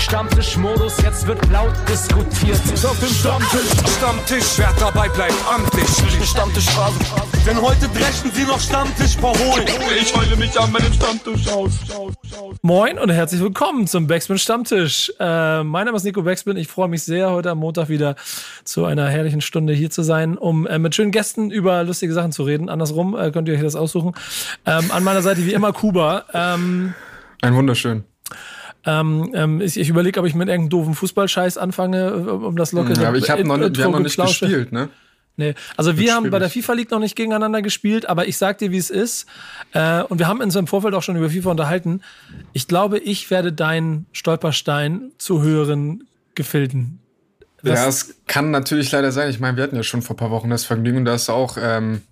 Stammtischmodus, jetzt wird laut diskutiert. Auf dem Stammtisch, Stammtisch, wer dabei bleibt, amtlich. Stammtisch Phase. Denn heute dreschen sie noch Stammtisch verholen. Ich heule mich an meinem Stammtisch aus. Moin und herzlich willkommen zum Backspin Stammtisch. Äh, mein Name ist Nico Backspin. Ich freue mich sehr, heute am Montag wieder zu einer herrlichen Stunde hier zu sein, um äh, mit schönen Gästen über lustige Sachen zu reden. Andersrum äh, könnt ihr euch das aussuchen. Ähm, an meiner Seite wie immer Kuba. Ähm, Ein wunderschön. Ähm, ähm, ich ich überlege, ob ich mit irgendeinem doofen Fußballscheiß anfange, äh, um das locker Ja, aber ich habe noch, nicht- wir haben noch nicht gespielt, ne? Nee, also wir haben bei der. FIFA League noch nicht gegeneinander gespielt, aber ich sag dir, wie es ist. Äh, und wir haben uns im Vorfeld auch schon über FIFA unterhalten. Ich glaube, ich werde deinen Stolperstein zu höheren Gefilden. Das- ja, es kann natürlich leider sein. Ich meine, wir hatten ja schon vor ein paar Wochen das Vergnügen und da ist auch, ähm,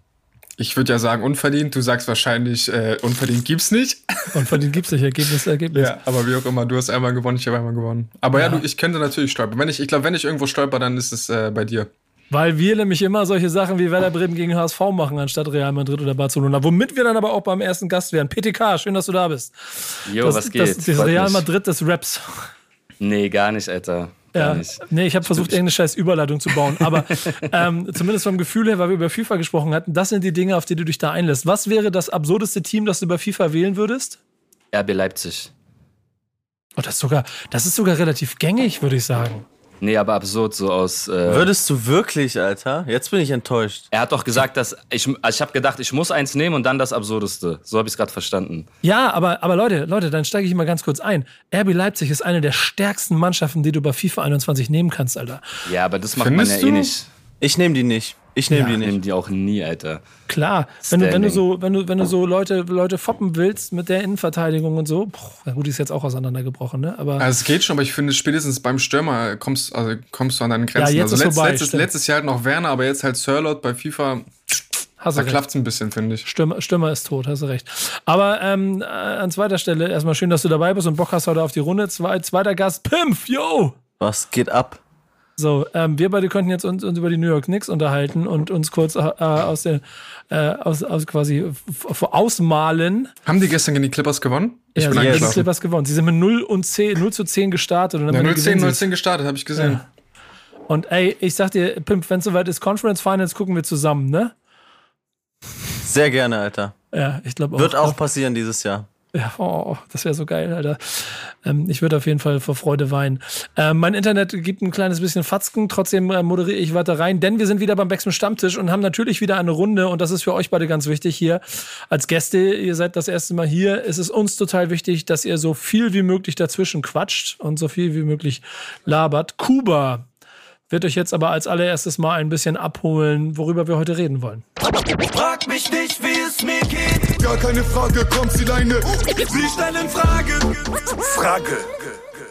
ich würde ja sagen, unverdient. Du sagst wahrscheinlich, äh, unverdient gibt's nicht. Denen gibt's nicht Ergebnis, Ergebnis. Ja, aber wie auch immer, du hast einmal gewonnen, ich habe einmal gewonnen. Aber ja, Ja. du, ich könnte natürlich stolpern. Wenn ich, ich glaube, wenn ich irgendwo stolper, dann ist es äh, bei dir. Weil wir nämlich immer solche Sachen wie Werder Bremen gegen HSV machen, anstatt Real Madrid oder Barcelona. Womit wir dann aber auch beim ersten Gast wären. PTK, schön, dass du da bist. Jo, das, was geht? Das, das Real. Madrid des Raps. Nee, gar nicht, Alter. Gar Ja, nicht. nee, ich habe versucht, irgendeine scheiß Überleitung zu bauen. Aber ähm, zumindest vom Gefühl her, weil wir über FIFA gesprochen hatten, das sind die Dinge, auf die du dich da einlässt. Was wäre das absurdeste Team, das du über FIFA wählen würdest? RB Leipzig. Oh, das, ist sogar, das ist sogar relativ gängig, würde ich sagen. Nee, aber absurd, so aus. Äh, Würdest du wirklich, Alter? Jetzt bin ich enttäuscht. er hat doch gesagt, dass. Ich, also ich habe gedacht, ich muss eins nehmen und dann das Absurdeste. So habe ich es gerade verstanden. Ja, aber, aber Leute, Leute, dann steige ich mal ganz kurz ein. RB Leipzig ist eine der stärksten Mannschaften, die du bei FIFA 21 nehmen kannst, Alter. Ja, aber das macht Findest man ja du? eh nicht. Ich nehme die nicht. Ich nehme Ja, die Ich nicht. nehme die auch nie, Alter. Klar, wenn du, wenn du so, wenn du, wenn du so Leute, Leute foppen willst mit der Innenverteidigung und so, boah, na gut, die ist jetzt auch auseinandergebrochen, ne? Aber Also es geht schon, aber ich finde, spätestens beim Stürmer kommst, also kommst du an deine Grenzen. Ja, jetzt also ist letzt, vorbei, letztes, stimmt. letztes Jahr halt noch Werner, aber jetzt halt Sirlot bei FIFA, hast da recht. klafft's ein bisschen, finde ich. Stürmer, Stürmer ist tot, hast du recht. Aber ähm, äh, an zweiter Stelle erstmal schön, dass du dabei bist und Bock hast heute auf die Runde. Zwei, zweiter Gast, Pimpf, yo! Was geht ab? So, ähm, wir beide könnten jetzt uns, uns über die New York Knicks unterhalten und uns kurz äh, aus der, äh, aus, aus quasi ausmalen. Haben die gestern gegen die Clippers gewonnen? Ich ja, bin sie haben die eingeschlafen. Clippers gewonnen. Sie sind mit 0, und 10, 0 zu 10 gestartet. Und, Ja, am Ende 010, gewinnen sie. 010 gestartet, habe ich gesehen. Ja. Und ey, ich sag dir, Pimp, wenn es soweit ist, Conference Finals gucken wir zusammen, ne? Sehr gerne, Alter. Ja, ich glaube auch. Wird auch passieren dieses Jahr. Ja, oh, das wäre so geil, Alter. Ähm, ich würde auf jeden Fall vor Freude weinen. Ähm, mein Internet gibt ein kleines bisschen Fatzken, trotzdem äh, moderiere ich weiter rein, denn wir sind wieder beim Backspin Stammtisch und haben natürlich wieder eine Runde und das ist für euch beide ganz wichtig hier als Gäste. Ihr seid das erste Mal hier. Es ist uns total wichtig, dass ihr so viel wie möglich dazwischen quatscht und so viel wie möglich labert. Kuba wird euch jetzt aber als allererstes mal ein bisschen abholen, worüber wir heute reden wollen. Frag mich nicht, wie es mir geht. Gar keine Frage, kommt sie deine. Sie stellen Frage. Frage.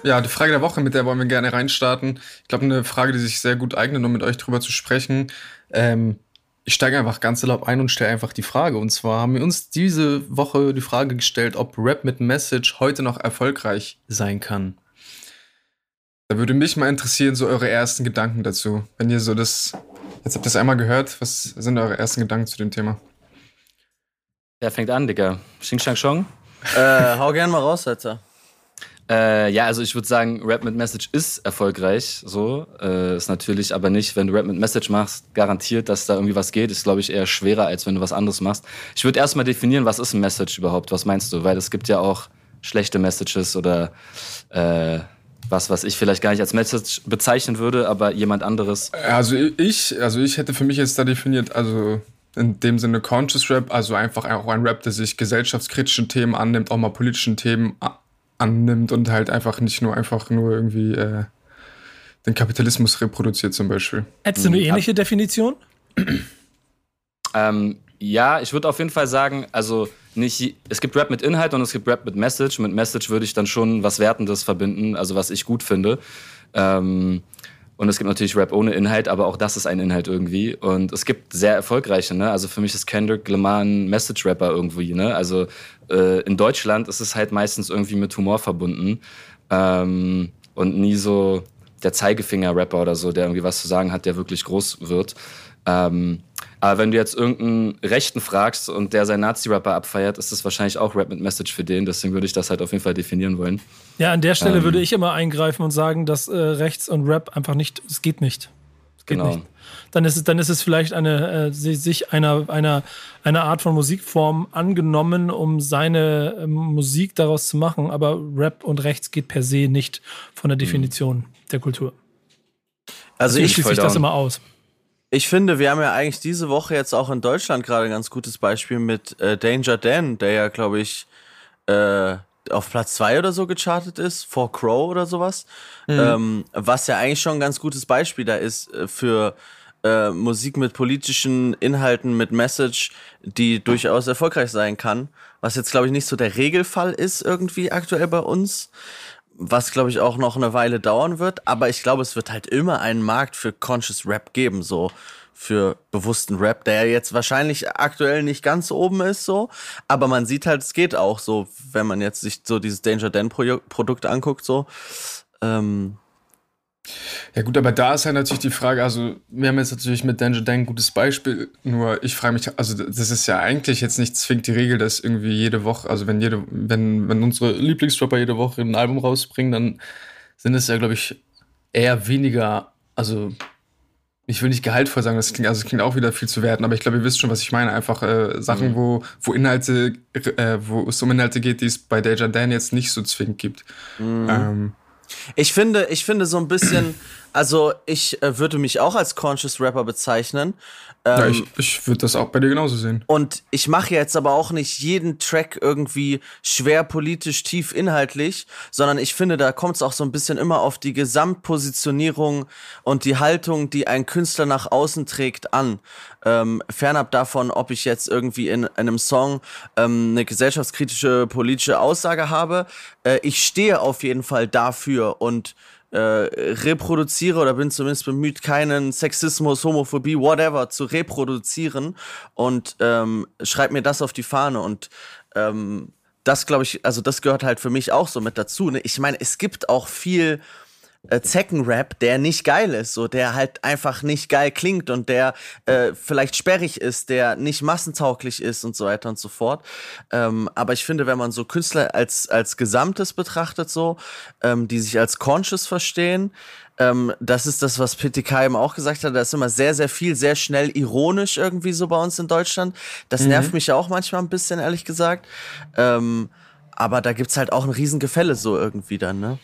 Ja, die Frage der Woche, mit der wollen wir gerne reinstarten. Ich glaube, eine Frage, die sich sehr gut eignet, um mit euch drüber zu sprechen. Ähm, ich steige einfach ganz erlaubt ein und stelle einfach die Frage. Und zwar haben wir uns diese Woche die Frage gestellt, ob Rap mit Message heute noch erfolgreich sein kann. Da würde mich mal interessieren, so eure ersten Gedanken dazu. Wenn ihr so das, jetzt habt ihr das einmal gehört, was sind eure ersten Gedanken zu dem Thema? Wer fängt an, Digga? Xing Shang Chong? Äh, hau gern mal raus, Alter. Äh, ja, also ich würde sagen, Rap mit Message ist erfolgreich. So äh, ist natürlich, aber nicht, wenn du Rap mit Message machst, garantiert, dass da irgendwie was geht. Ist glaube ich eher schwerer, als wenn du was anderes machst. Ich würde erstmal definieren, was ist ein Message überhaupt? Was meinst du? Weil es gibt ja auch schlechte Messages oder äh, was, was ich vielleicht gar nicht als Message bezeichnen würde, aber jemand anderes. Also ich, also ich hätte für mich jetzt da definiert, also in dem Sinne Conscious Rap, also einfach auch ein Rap, der sich gesellschaftskritischen Themen annimmt, auch mal politischen Themen a- annimmt und halt einfach nicht nur einfach nur irgendwie äh, den Kapitalismus reproduziert zum Beispiel. Hättest du eine ähnliche Definition? Ähm, ja, ich würde auf jeden Fall sagen, also nicht, es gibt Rap mit Inhalt und es gibt Rap mit Message. Mit Message würde ich dann schon was Wertendes verbinden, also was ich gut finde. Ähm, und es gibt natürlich Rap ohne Inhalt, aber auch das ist ein Inhalt irgendwie. Und es gibt sehr erfolgreiche, ne? Also für mich ist Kendrick Lamar ein Message-Rapper irgendwie, ne? Also äh, in Deutschland ist es halt meistens irgendwie mit Humor verbunden. Ähm, und nie so der Zeigefinger-Rapper oder so, der irgendwie was zu sagen hat, der wirklich groß wird. Ähm, aber wenn du jetzt irgendeinen Rechten fragst und der seinen Nazi-Rapper abfeiert, ist das wahrscheinlich auch Rap mit Message für den. Deswegen würde ich das halt auf jeden Fall definieren wollen. Ja, an der Stelle Ähm. würde ich immer eingreifen und sagen, dass äh, Rechts und Rap einfach nicht, es geht nicht. Es geht Genau. nicht. Dann ist es, dann ist es vielleicht eine, äh, si- sich einer, einer, einer Art von Musikform angenommen, um seine ähm, Musik daraus zu machen. Aber Rap und Rechts geht per se nicht von der Definition der Kultur. Also Deswegen ich, schließt voll sich das down. immer aus. Ich finde, wir haben ja eigentlich diese Woche jetzt auch in Deutschland gerade ein ganz gutes Beispiel mit äh, Danger Dan, der ja, glaube ich, äh, auf Platz zwei oder so gechartet ist, vor Crow oder sowas. Ähm, was ja eigentlich schon ein ganz gutes Beispiel da ist äh, für äh, Musik mit politischen Inhalten, mit Message, die durchaus erfolgreich sein kann. Was jetzt, glaube ich, nicht so der Regelfall ist irgendwie aktuell bei uns. Was, glaube ich, auch noch eine Weile dauern wird. Aber ich glaube, es wird halt immer einen Markt für Conscious Rap geben, so für bewussten Rap, der jetzt wahrscheinlich aktuell nicht ganz oben ist, so. Aber man sieht halt, es geht auch so, wenn man jetzt sich so dieses Danger Dan Pro Produkt anguckt, so. Ähm, Ja gut, aber da ist ja natürlich die Frage, also wir haben jetzt natürlich mit Danger Dan ein gutes Beispiel, nur ich frage mich, also das ist ja eigentlich jetzt nicht zwingend die Regel, dass irgendwie jede Woche, also wenn jede, wenn, wenn unsere Lieblingsdropper jede Woche ein Album rausbringen, dann sind es ja, glaube ich, eher weniger, also ich will nicht gehaltvoll sagen, das klingt, also es klingt auch wieder viel zu werten, aber ich glaube, ihr wisst schon, was ich meine. Einfach äh, Sachen, wo, wo Inhalte, äh, wo es um Inhalte geht, die es bei Danger Dan jetzt nicht so zwingend gibt. Ähm, Ich finde, ich finde so ein bisschen, also ich äh, würde mich auch als Conscious Rapper bezeichnen. Ähm, ja, ich ich würde das auch bei dir genauso sehen. Und ich mache jetzt aber auch nicht jeden Track irgendwie schwer politisch tief inhaltlich, sondern ich finde, da kommt es auch so ein bisschen immer auf die Gesamtpositionierung und die Haltung, die ein Künstler nach außen trägt, an. Ähm, fernab davon, ob ich jetzt irgendwie in, einem Song ähm, eine gesellschaftskritische politische Aussage habe. Äh, ich stehe auf jeden Fall dafür und äh, reproduziere oder bin zumindest bemüht, keinen Sexismus, Homophobie, whatever zu reproduzieren und ähm, schreib mir das auf die Fahne und ähm, das glaube ich, also das gehört halt für mich auch so mit dazu. Ne? Ich meine, es gibt auch viel äh, Zeckenrap, der nicht geil ist, so der halt einfach nicht geil klingt und der äh, vielleicht sperrig ist, der nicht massentauglich ist und so weiter und so fort. Ähm, aber ich finde, wenn man so Künstler als als Gesamtes betrachtet, so ähm, die sich als conscious verstehen, ähm, das ist das, was PTK eben auch gesagt hat. Da ist immer sehr, sehr viel, sehr schnell ironisch irgendwie so bei uns in Deutschland. Das nervt mich ja auch manchmal ein bisschen, ehrlich gesagt. Ähm, aber da gibt's halt auch ein Riesengefälle so irgendwie dann, ne?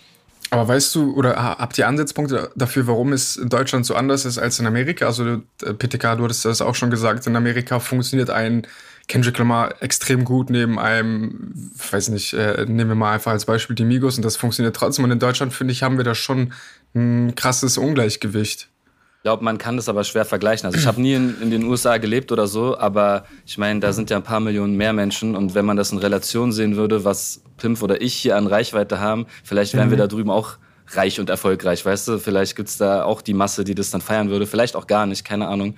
Aber weißt du, oder ha- habt ihr Ansatzpunkte dafür, warum es in Deutschland so anders ist als in Amerika? Also, äh, PTK, du hattest das auch schon gesagt, in Amerika funktioniert ein Kendrick Lamar extrem gut neben einem, weiß nicht, äh, nehmen wir mal einfach als Beispiel die Migos und das funktioniert trotzdem. Und in Deutschland, finde ich, haben wir da schon ein krasses Ungleichgewicht. Ich glaube, man kann das aber schwer vergleichen. Also ich habe nie in, in den USA gelebt oder so, aber ich meine, da sind ja ein paar Millionen mehr Menschen und wenn man das in Relation sehen würde, was Pimp oder ich hier an Reichweite haben, vielleicht wären wir da drüben auch reich und erfolgreich, weißt du? Vielleicht gibt's da auch die Masse, die das dann feiern würde, vielleicht auch gar nicht, keine Ahnung.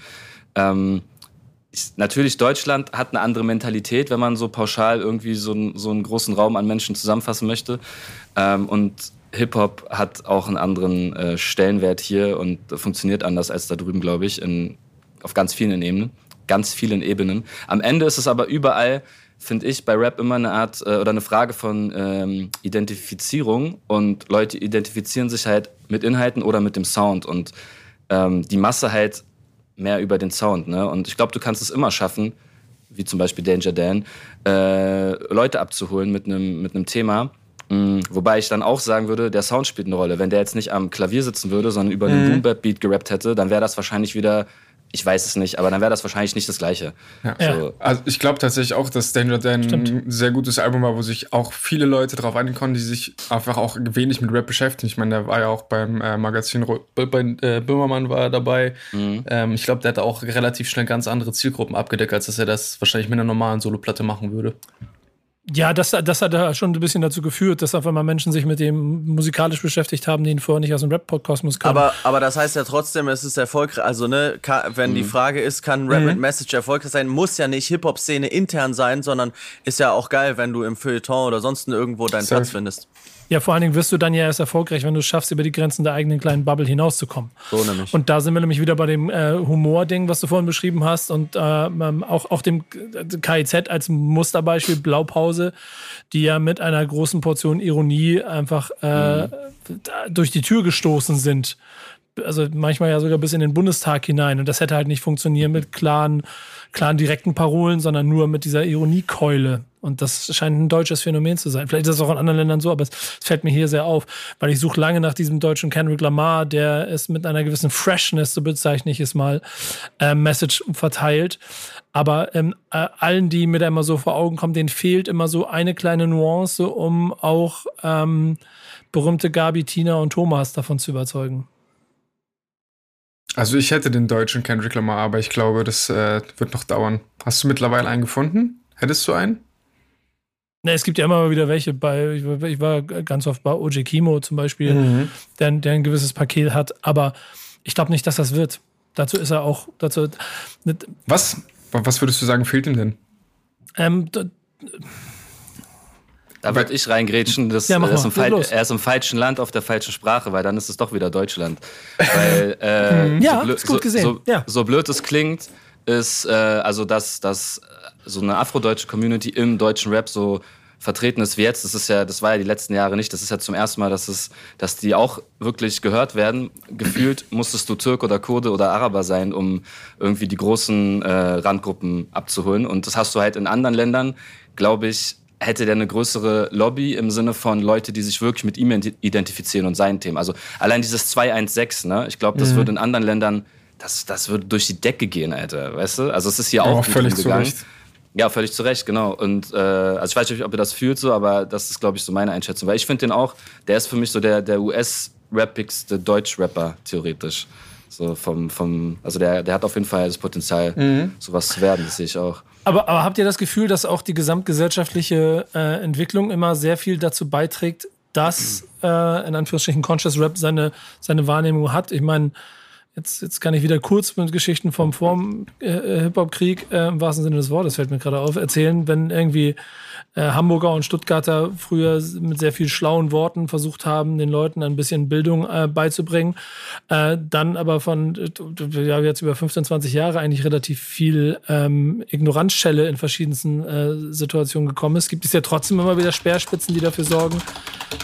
Ähm, ich, natürlich, Deutschland hat eine andere Mentalität, wenn man so pauschal irgendwie so, einen- so einen großen Raum an Menschen zusammenfassen möchte. Ähm, und Hip-Hop hat auch einen anderen äh, Stellenwert hier und funktioniert anders als da drüben, glaube ich, in, auf ganz vielen Ebenen. Ganz vielen Ebenen. Am Ende ist es aber überall, finde ich, bei Rap immer eine Art äh, oder eine Frage von ähm, Identifizierung. Und Leute identifizieren sich halt mit Inhalten oder mit dem Sound. Und ähm, die Masse halt mehr über den Sound. Ne? Und ich glaube, du kannst es immer schaffen, wie zum Beispiel Danger Dan, äh, Leute abzuholen mit einem mit einem Thema. Mm, wobei ich dann auch sagen würde, der Sound spielt eine Rolle. Wenn der jetzt nicht am Klavier sitzen würde, sondern über einen Boom-Bap-Beat gerappt hätte, dann wäre das wahrscheinlich wieder, ich weiß es nicht, aber dann wäre das wahrscheinlich nicht das Gleiche. Ja. So, Also ich glaube tatsächlich auch, dass Danger Dan ein sehr gutes Album war, wo sich auch viele Leute drauf einigen konnten, die sich einfach auch wenig mit Rap beschäftigen. Ich meine, der war ja auch beim äh, Magazin Ro- bei äh, Böhmermann war er dabei. Ähm, ich glaube, der hat auch relativ schnell ganz andere Zielgruppen abgedeckt, als dass er das wahrscheinlich mit einer normalen Soloplatte machen würde. Ja, das, das hat da schon ein bisschen dazu geführt, dass auf einmal Menschen sich mit dem musikalisch beschäftigt haben, die ihn vorher nicht aus dem Rap-Kosmos kamen. Aber, aber das heißt ja trotzdem, es ist erfolgreich. Also, ne, ka- wenn die Frage ist, kann Rap mit Message erfolgreich sein, muss ja nicht Hip-Hop-Szene intern sein, sondern ist ja auch geil, wenn du im Feuilleton oder sonst irgendwo deinen Safe. Platz findest. Ja, vor allen Dingen wirst du dann ja erst erfolgreich, wenn du es schaffst, über die Grenzen der eigenen kleinen Bubble hinauszukommen. So nämlich. Und da sind wir nämlich wieder bei dem äh, Humor-Ding, was du vorhin beschrieben hast und äh, ähm, auch, auch dem KIZ als Musterbeispiel Blaupause, die ja mit einer großen Portion Ironie einfach äh, mhm. durch die Tür gestoßen sind. Also manchmal ja sogar bis in den Bundestag hinein. Und das hätte halt nicht funktioniert mit klaren klaren direkten Parolen, sondern nur mit dieser Ironiekeule. Und das scheint ein deutsches Phänomen zu sein. Vielleicht ist es auch in anderen Ländern so, aber es, fällt mir hier sehr auf, weil ich suche lange nach diesem deutschen Kendrick Lamar, der es mit einer gewissen Freshness, so bezeichne ich es mal, äh, Message verteilt. Aber ähm, äh, allen, die mir da immer so vor Augen kommen, denen fehlt immer so eine kleine Nuance, um auch ähm, berühmte Gabi, Tina und Thomas davon zu überzeugen. Also ich hätte den deutschen Kendrick Lamar, aber ich glaube, das äh, wird noch dauern. Hast du mittlerweile einen gefunden? Hättest du einen? Ne, es gibt ja immer wieder welche bei, ich war ganz oft bei OJ Kimo zum Beispiel, mhm. der, der ein gewisses Paket hat, aber ich glaube nicht, dass das wird. Dazu ist er auch, dazu. Was? Was würdest du sagen, fehlt ihm denn? Ähm, da würde ich reingrätschen, dass ja, er, ist er, ist im falschen Land auf der falschen Sprache, weil dann ist es doch wieder Deutschland. weil, äh, ja, so ist gut gesehen. So, ja. so blöd es klingt, ist, äh, also dass, dass so eine afrodeutsche Community im deutschen Rap so vertreten ist wie jetzt. Das ist ja, das war ja die letzten Jahre nicht. Das ist ja zum ersten Mal, dass es, dass die auch wirklich gehört werden. Gefühlt musstest du Türk oder Kurde oder Araber sein, um irgendwie die großen äh, Randgruppen abzuholen. Und das hast du halt in anderen Ländern, glaube ich, hätte der eine größere Lobby im Sinne von Leute, die sich wirklich mit ihm identifizieren und seinen Themen. Also allein dieses 216, ne? Ich glaube, das mhm. würde in anderen Ländern, das, das würde durch die Decke gehen, Alter, weißt du? Also es ist hier ja, auch völlig gegangen. Ja, völlig zu Recht, genau. Und äh, also ich weiß nicht, ob ihr das fühlt so, aber das ist, glaube ich, so meine Einschätzung. Weil ich finde den auch, der ist für mich so der, der US-rappigste Deutsch-Rapper, theoretisch. So vom, vom, also der, der hat auf jeden Fall das Potenzial, mhm. sowas zu werden, das sehe ich auch. Aber, aber habt ihr das Gefühl, dass auch die gesamtgesellschaftliche äh, Entwicklung immer sehr viel dazu beiträgt, dass äh, in Anführungsstrichen Conscious Rap seine, seine Wahrnehmung hat? Ich meine, Jetzt, jetzt kann ich wieder kurz mit Geschichten vom Vorm äh, äh, Hip-Hop-Krieg äh, im wahrsten Sinne des Wortes, fällt mir gerade auf, erzählen, wenn irgendwie äh, Hamburger und Stuttgarter früher mit sehr viel schlauen Worten versucht haben, den Leuten ein bisschen Bildung äh, beizubringen, äh, dann aber von äh, ja, jetzt über 15, 20 Jahre eigentlich relativ viel ähm, Ignoranzschelle in verschiedensten äh, Situationen gekommen ist, gibt es ja trotzdem immer wieder Speerspitzen, die dafür sorgen,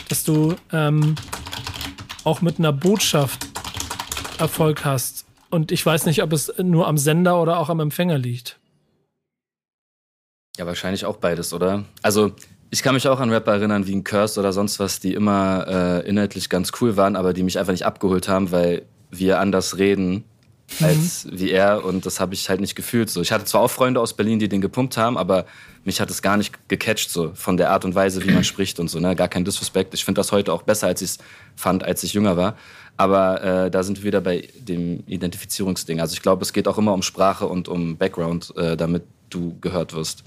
dass du ähm, auch mit einer Botschaft Erfolg hast. Und ich weiß nicht, ob es nur am Sender oder auch am Empfänger liegt. Ja, wahrscheinlich auch beides, oder? Also, ich kann mich auch an Rapper erinnern wie ein Curse oder sonst was, die immer äh, inhaltlich ganz cool waren, aber die mich einfach nicht abgeholt haben, weil wir anders reden mhm. als mhm. wie er und das habe ich halt nicht gefühlt. So, ich hatte zwar auch Freunde aus Berlin, die den gepumpt haben, aber mich hat es gar nicht gecatcht so von der Art und Weise, wie man spricht und so. Ne, gar kein Disrespect. Ich finde das heute auch besser, als ich es fand, als ich jünger war. Aber äh, da sind wir wieder bei dem Identifizierungsding. Also ich glaube, es geht auch immer um Sprache und um Background, äh, damit du gehört wirst.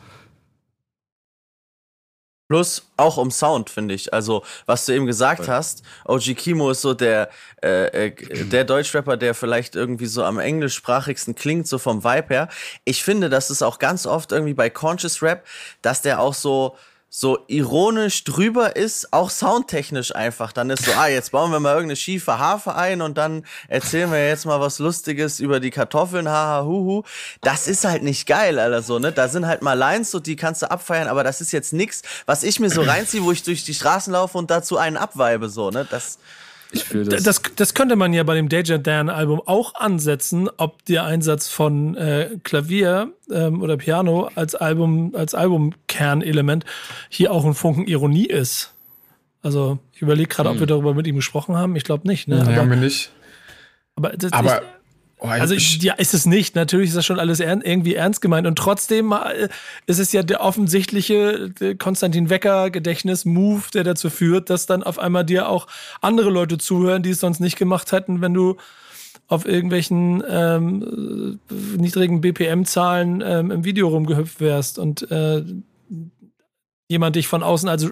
Plus auch um Sound, finde ich. Also, was du eben gesagt Voll. hast, OG Kimo ist so der, äh, äh, der Deutschrapper, der vielleicht irgendwie so am englischsprachigsten klingt, so vom Vibe her. Ich finde, das ist auch ganz oft irgendwie bei Conscious Rap, dass der auch so, so ironisch drüber ist, auch soundtechnisch einfach. Dann ist so, ah, jetzt bauen wir mal irgendeine schiefe Harfe ein und dann erzählen wir jetzt mal was Lustiges über die Kartoffeln, haha, huhu. Das ist halt nicht geil, Alter, so, ne? Da sind halt mal Lines, so, die kannst du abfeiern, aber das ist jetzt nix, was ich mir so reinziehe, wo ich durch die Straßen laufe und dazu einen abweibe, so, ne? Das, ich fühle das. das. Das könnte man ja bei dem Deja Dan Album auch ansetzen, ob der Einsatz von äh, Klavier ähm, oder Piano als Album, als Albumkernelement hier auch ein Funken Ironie ist. Also, ich überlege gerade, hm. ob wir darüber mit ihm gesprochen haben. Ich glaube nicht, ne? Nee, haben wir nicht. Aber, das, aber ich, Oh, also ja, ist es nicht. Natürlich ist das schon alles ern irgendwie ernst gemeint. Und trotzdem äh, ist es ja der offensichtliche Konstantin Wecker-Gedächtnis-Move, der dazu führt, dass dann auf einmal dir auch andere Leute zuhören, die es sonst nicht gemacht hätten, wenn du auf irgendwelchen ähm, niedrigen BPM-Zahlen ähm, im Video rumgehüpft wärst und äh, jemand dich von außen als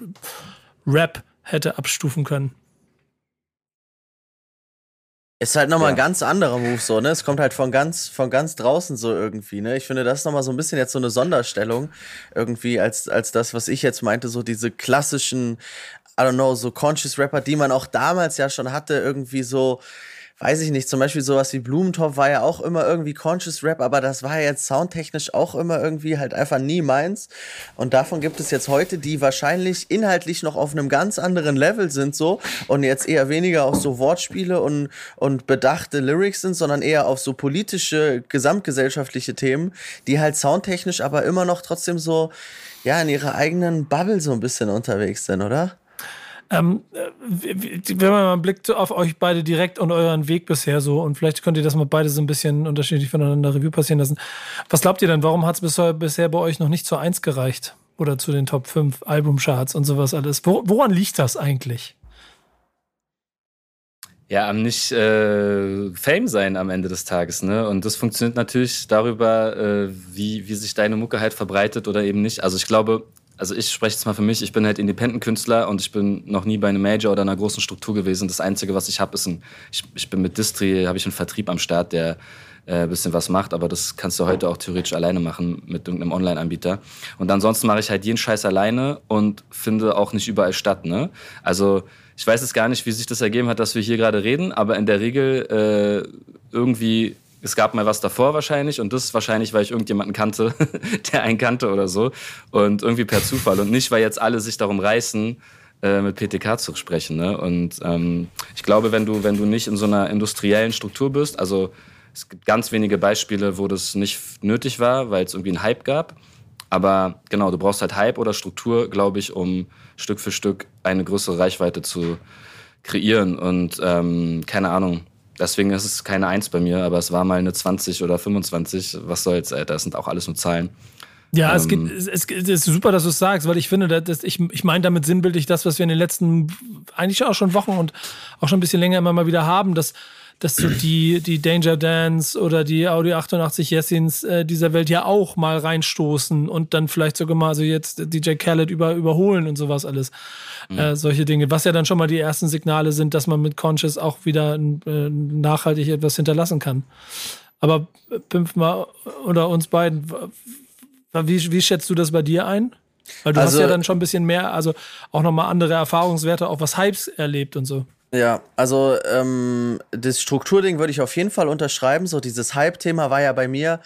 Rap hätte abstufen können. Ist halt nochmal Ja. ein ganz anderer Move so, ne? Es kommt halt von ganz, von ganz draußen so irgendwie, ne? Ich finde, das ist nochmal so ein bisschen jetzt so eine Sonderstellung irgendwie als, als das, was ich jetzt meinte, so diese klassischen, I don't know, so Conscious Rapper, die man auch damals ja schon hatte, irgendwie so, weiß ich nicht, zum Beispiel sowas wie Blumentopf war ja auch immer irgendwie Conscious Rap, aber das war ja jetzt soundtechnisch auch immer irgendwie halt einfach nie meins. Und davon gibt es jetzt heute, die wahrscheinlich inhaltlich noch auf einem ganz anderen Level sind so und jetzt eher weniger auf so Wortspiele und, und bedachte Lyrics sind, sondern eher auf so politische, gesamtgesellschaftliche Themen, die halt soundtechnisch aber immer noch trotzdem so, ja, in ihrer eigenen Bubble so ein bisschen unterwegs sind, oder? Ähm, äh, wenn man mal einen Blick auf euch beide direkt und euren Weg bisher so und vielleicht könnt ihr das mal beide so ein bisschen unterschiedlich voneinander Review passieren lassen. Was glaubt ihr denn, warum hat es bisher, bei euch noch nicht zur 1 gereicht? Oder zu den Top 5 Albumcharts und sowas alles? Wo, woran liegt das eigentlich? Ja, am nicht äh, Fame sein am Ende des Tages, ne? Und das funktioniert natürlich darüber, äh, wie, wie sich deine Mucke halt verbreitet oder eben nicht. Also ich glaube, also ich spreche jetzt mal für mich, ich bin halt Independent-Künstler und ich bin noch nie bei einem Major oder einer großen Struktur gewesen. Das Einzige, was ich habe, ist ein, ich, ich bin mit Distri, habe ich einen Vertrieb am Start, der äh, ein bisschen was macht, aber das kannst du heute auch theoretisch alleine machen mit irgendeinem Online-Anbieter. Und ansonsten mache ich halt jeden Scheiß alleine und finde auch nicht überall statt, ne? Also ich weiß jetzt gar nicht, wie sich das ergeben hat, dass wir hier gerade reden, aber in der Regel äh, irgendwie, es gab mal was davor wahrscheinlich und das wahrscheinlich, weil ich irgendjemanden kannte, der einen kannte oder so und irgendwie per Zufall und nicht, weil jetzt alle sich darum reißen, äh, mit PTK zu sprechen. Ne? Und ähm, ich glaube, wenn du, wenn du nicht in so einer industriellen Struktur bist, also es gibt ganz wenige Beispiele, wo das nicht nötig war, weil es irgendwie einen Hype gab. Aber genau, du brauchst halt Hype oder Struktur, glaube ich, um Stück für Stück eine größere Reichweite zu kreieren. Und ähm, keine Ahnung, deswegen ist es keine Eins bei mir, aber es war mal eine 20 oder 25. Was soll's, Alter, das sind auch alles nur Zahlen. Ja, es, Ähm. geht, es, es es ist super, dass du es sagst, weil ich finde, dass ich, ich meine damit sinnbildlich das, was wir in den letzten, eigentlich auch schon Wochen und auch schon ein bisschen länger immer mal wieder haben, dass, dass so die, die Danger Dance oder die Audio 88 Jessins äh, dieser Welt ja auch mal reinstoßen und dann vielleicht sogar mal so jetzt DJ Khaled über, überholen und sowas alles. Äh, solche Dinge, was ja dann schon mal die ersten Signale sind, dass man mit Conscious auch wieder äh, nachhaltig etwas hinterlassen kann. Aber äh, Pimpf mal oder uns beiden, wie, wie schätzt du das bei dir ein? Weil du Also- hast ja dann schon ein bisschen mehr, also auch nochmal andere Erfahrungswerte, auch was Hypes erlebt und so. Ja, also ähm, das Strukturding würde ich auf jeden Fall unterschreiben. So dieses Hype-Thema war ja bei mir.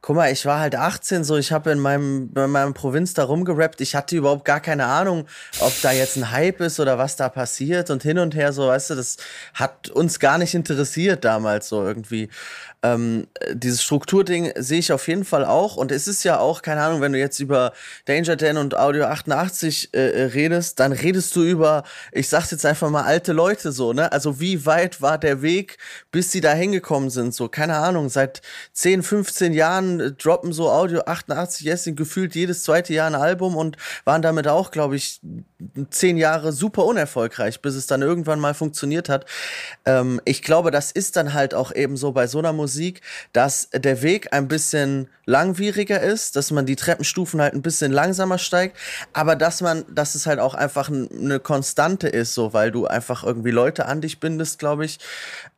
Guck mal, ich war halt 18, so ich habe in meinem in meinem Provinz da rumgerappt. Ich hatte überhaupt gar keine Ahnung, ob da jetzt ein Hype ist oder was da passiert und hin und her so, weißt du, das hat uns gar nicht interessiert damals so irgendwie. Ähm, dieses Strukturding sehe ich auf jeden Fall auch und es ist ja auch, keine Ahnung, wenn du jetzt über Danger Dan und Audio 88 äh, äh, redest, dann redest du über, ich sag's jetzt einfach mal, alte Leute so, ne? Also wie weit war der Weg, bis sie da hingekommen sind, so, keine Ahnung, seit 10, 15 Jahren äh, droppen so Audio 88 jetzt sind gefühlt jedes zweite Jahr ein Album und waren damit auch, glaube ich, zehn Jahre super unerfolgreich, bis es dann irgendwann mal funktioniert hat. Ähm, ich glaube, das ist dann halt auch eben so bei so einer Musik, dass der Weg ein bisschen langwieriger ist, dass man die Treppenstufen halt ein bisschen langsamer steigt, aber dass man, dass es halt auch einfach eine Konstante ist, so, weil du einfach irgendwie Leute an dich bindest, glaube ich.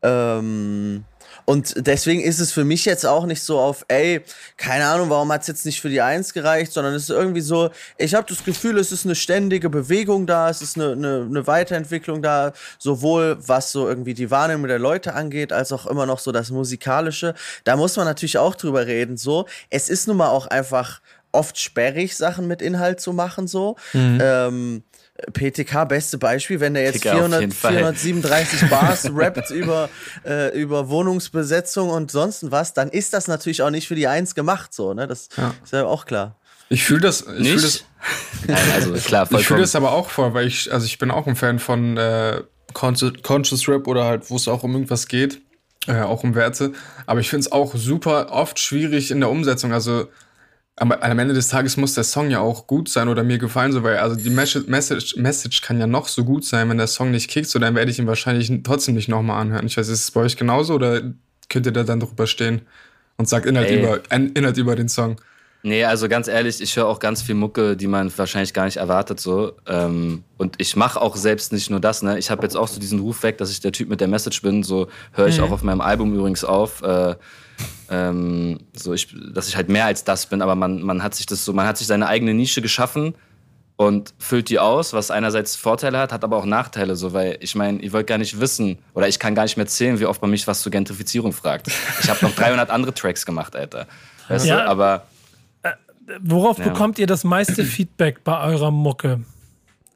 Ähm, und deswegen ist es für mich jetzt auch nicht so auf, ey, keine Ahnung, warum hat es jetzt nicht für die Eins gereicht, sondern es ist irgendwie so, ich habe das Gefühl, es ist eine ständige Bewegung da, es ist eine, eine, eine Weiterentwicklung da, sowohl was so irgendwie die Wahrnehmung der Leute angeht, als auch immer noch so das Musikalische. Da muss man natürlich auch drüber reden, so. Es ist nun mal auch einfach oft sperrig, Sachen mit Inhalt zu machen, so. Ähm, PTK, beste Beispiel, wenn der jetzt Kicker auf 400, jeden Fall. 437 Bars rappt über, äh, über Wohnungsbesetzung und sonst was, dann ist das natürlich auch nicht für die Eins gemacht, so, ne? Das ist ja auch klar. Ich fühle das, ich fühl das? Nein, also klar, ich fühle das aber auch vor, weil ich, also ich bin auch ein Fan von äh, Conscious, Conscious Rap oder halt, wo es auch um irgendwas geht, äh, auch um Werte. Aber ich finde es auch super oft schwierig in der Umsetzung. Also am, am Ende des Tages muss der Song ja auch gut sein oder mir gefallen, so weil also die Message, Message, kann ja noch so gut sein, wenn der Song nicht kickt, so dann werde ich ihn wahrscheinlich trotzdem nicht nochmal anhören. Ich weiß, ist es bei euch genauso oder könnt ihr da dann drüber stehen und sagt Inhalt Ey. über Inhalt über den Song? Nee, also ganz ehrlich, ich höre auch ganz viel Mucke, die man wahrscheinlich gar nicht erwartet so. Ähm, und ich mache auch selbst nicht nur das. Ne, ich habe jetzt auch so diesen Ruf weg, dass ich der Typ mit der Message bin. So höre ich mhm. auch auf meinem Album übrigens auf. Äh, ähm, so ich, dass ich halt mehr als das bin. Aber man, man hat sich das so, man hat sich seine eigene Nische geschaffen und füllt die aus, was einerseits Vorteile hat, hat aber auch Nachteile, so weil ich meine, ihr wollt gar nicht wissen oder ich kann gar nicht mehr zählen, wie oft man mich was zur Gentrifizierung fragt. Ich habe noch 300 andere Tracks gemacht, Alter. Weißt ja. du, aber Worauf ja. bekommt ihr das meiste Feedback bei eurer Mucke?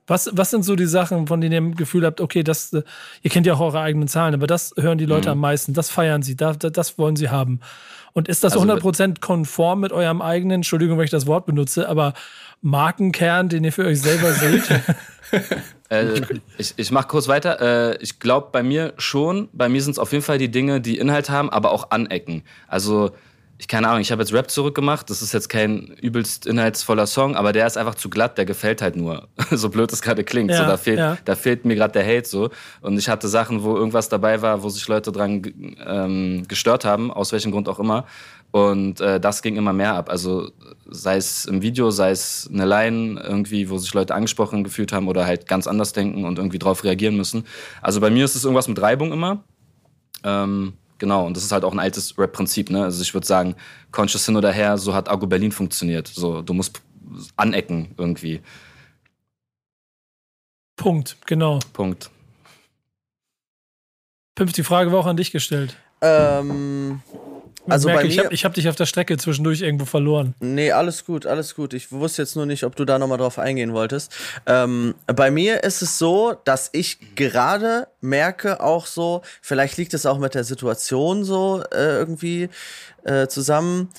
Was, was sind so die Sachen, von denen ihr Gefühl habt, okay, das, äh, ihr kennt ja auch eure eigenen Zahlen, aber das hören die Leute mhm. am meisten, das feiern sie, das, das wollen sie haben. Und ist das also, 100% konform mit eurem eigenen, Entschuldigung, wenn ich das Wort benutze, aber Markenkern, den ihr für euch selber seht? äh, ich ich mache kurz weiter. Äh, ich glaube bei mir schon. Bei mir sind es auf jeden Fall die Dinge, die Inhalt haben, aber auch anecken. Also ich keine Ahnung, ich habe jetzt Rap zurückgemacht. Das ist jetzt kein übelst inhaltsvoller Song, aber der ist einfach zu glatt, der gefällt halt nur. so blöd es gerade klingt. Ja, so, da, fehlt, ja. da fehlt mir gerade der Hate so. Und ich hatte Sachen, wo irgendwas dabei war, wo sich Leute dran ähm, gestört haben, aus welchem Grund auch immer. Und äh, das ging immer mehr ab. Also sei es im Video, sei es eine Line irgendwie, wo sich Leute angesprochen gefühlt haben oder halt ganz anders denken und irgendwie drauf reagieren müssen. Also bei mir ist es irgendwas mit Reibung immer. Ähm, Genau, und das ist halt auch ein altes Rap-Prinzip. Ne? Also ich würde sagen, Conscious hin oder her, so hat Argo Berlin funktioniert. So, du musst anecken irgendwie. Punkt, genau. Punkt. Pimp, die Frage war auch an dich gestellt. Ähm, also merke, ich habe hab dich auf der Strecke zwischendurch irgendwo verloren. Nee, alles gut, alles gut. Ich wusste jetzt nur nicht, ob du da nochmal drauf eingehen wolltest. Ähm, bei mir ist es so, dass ich gerade merke auch so, vielleicht liegt es auch mit der Situation so äh, irgendwie äh, zusammen,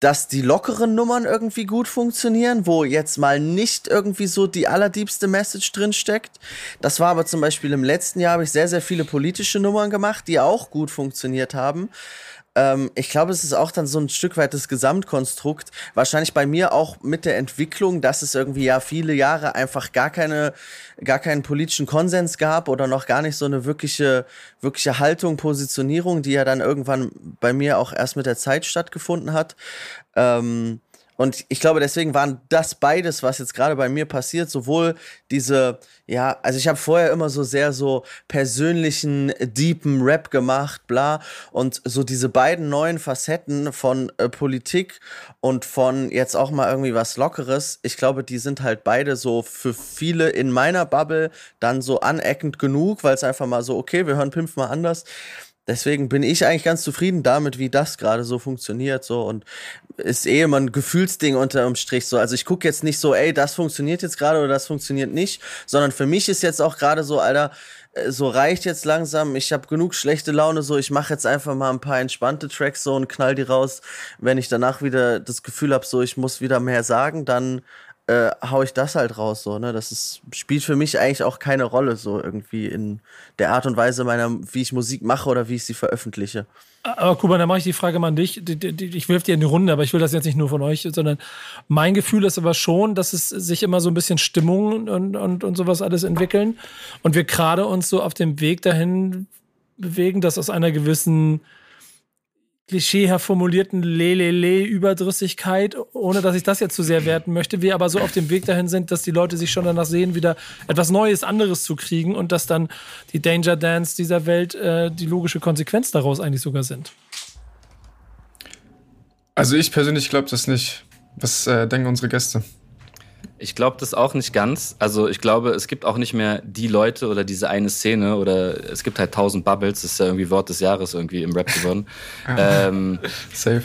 dass die lockeren Nummern irgendwie gut funktionieren, wo jetzt mal nicht irgendwie so die allerdiebste Message drin steckt. Das war aber zum Beispiel im letzten Jahr habe ich sehr, sehr viele politische Nummern gemacht, die auch gut funktioniert haben. Ähm, ich glaube, es ist auch dann so ein Stück weit das Gesamtkonstrukt. Wahrscheinlich bei mir auch mit der Entwicklung, dass es irgendwie ja viele Jahre einfach gar keine, gar keinen politischen Konsens gab oder noch gar nicht so eine wirkliche, wirkliche Haltung, Positionierung, die ja dann irgendwann bei mir auch erst mit der Zeit stattgefunden hat. Ähm, und ich glaube, deswegen waren das beides, was jetzt gerade bei mir passiert, sowohl diese, ja, also ich habe vorher immer so sehr so persönlichen, deepen Rap gemacht, bla, und so diese beiden neuen Facetten von äh, Politik und von jetzt auch mal irgendwie was Lockeres, ich glaube, die sind halt beide so für viele in meiner Bubble dann so aneckend genug, weil es einfach mal so, okay, wir hören Pimp mal anders deswegen bin ich eigentlich ganz zufrieden damit, wie das gerade so funktioniert so und ist eh immer ein Gefühlsding unterm Strich so. Also ich gucke jetzt nicht so, ey, das funktioniert jetzt gerade oder das funktioniert nicht, sondern für mich ist jetzt auch gerade so, Alter, äh, so reicht jetzt langsam. Ich habe genug schlechte Laune so. Ich mache jetzt einfach mal ein paar entspannte Tracks so und knall die raus. Wenn ich danach wieder das Gefühl habe, so ich muss wieder mehr sagen, dann äh, hau ich das halt raus, so, ne? Das ist, spielt für mich eigentlich auch keine Rolle, so irgendwie in der Art und Weise meiner, wie ich Musik mache oder wie ich sie veröffentliche. Aber Kuba, dann mache ich die Frage mal an dich. Ich wirf dir in die Runde, aber ich will das jetzt nicht nur von euch, sondern mein Gefühl ist aber schon, dass es sich immer so ein bisschen Stimmung und, und, und sowas alles entwickeln. Und wir gerade uns so auf dem Weg dahin bewegen, dass aus einer gewissen klischeehaft formulierten Lelele-Überdrüssigkeit, ohne dass ich das jetzt zu sehr werten möchte, wir aber so auf dem Weg dahin sind, dass die Leute sich schon danach sehen, wieder etwas Neues, anderes zu kriegen und dass dann die Danger Dance dieser Welt äh, die logische Konsequenz daraus eigentlich sogar sind. Also ich persönlich glaube das nicht. Was äh, denken unsere Gäste? Ich glaube das auch nicht ganz. Also ich glaube, es gibt auch nicht mehr die Leute oder diese eine Szene oder es gibt halt tausend Bubbles, das ist ja irgendwie Wort des Jahres irgendwie im Rap geworden. ähm, Safe.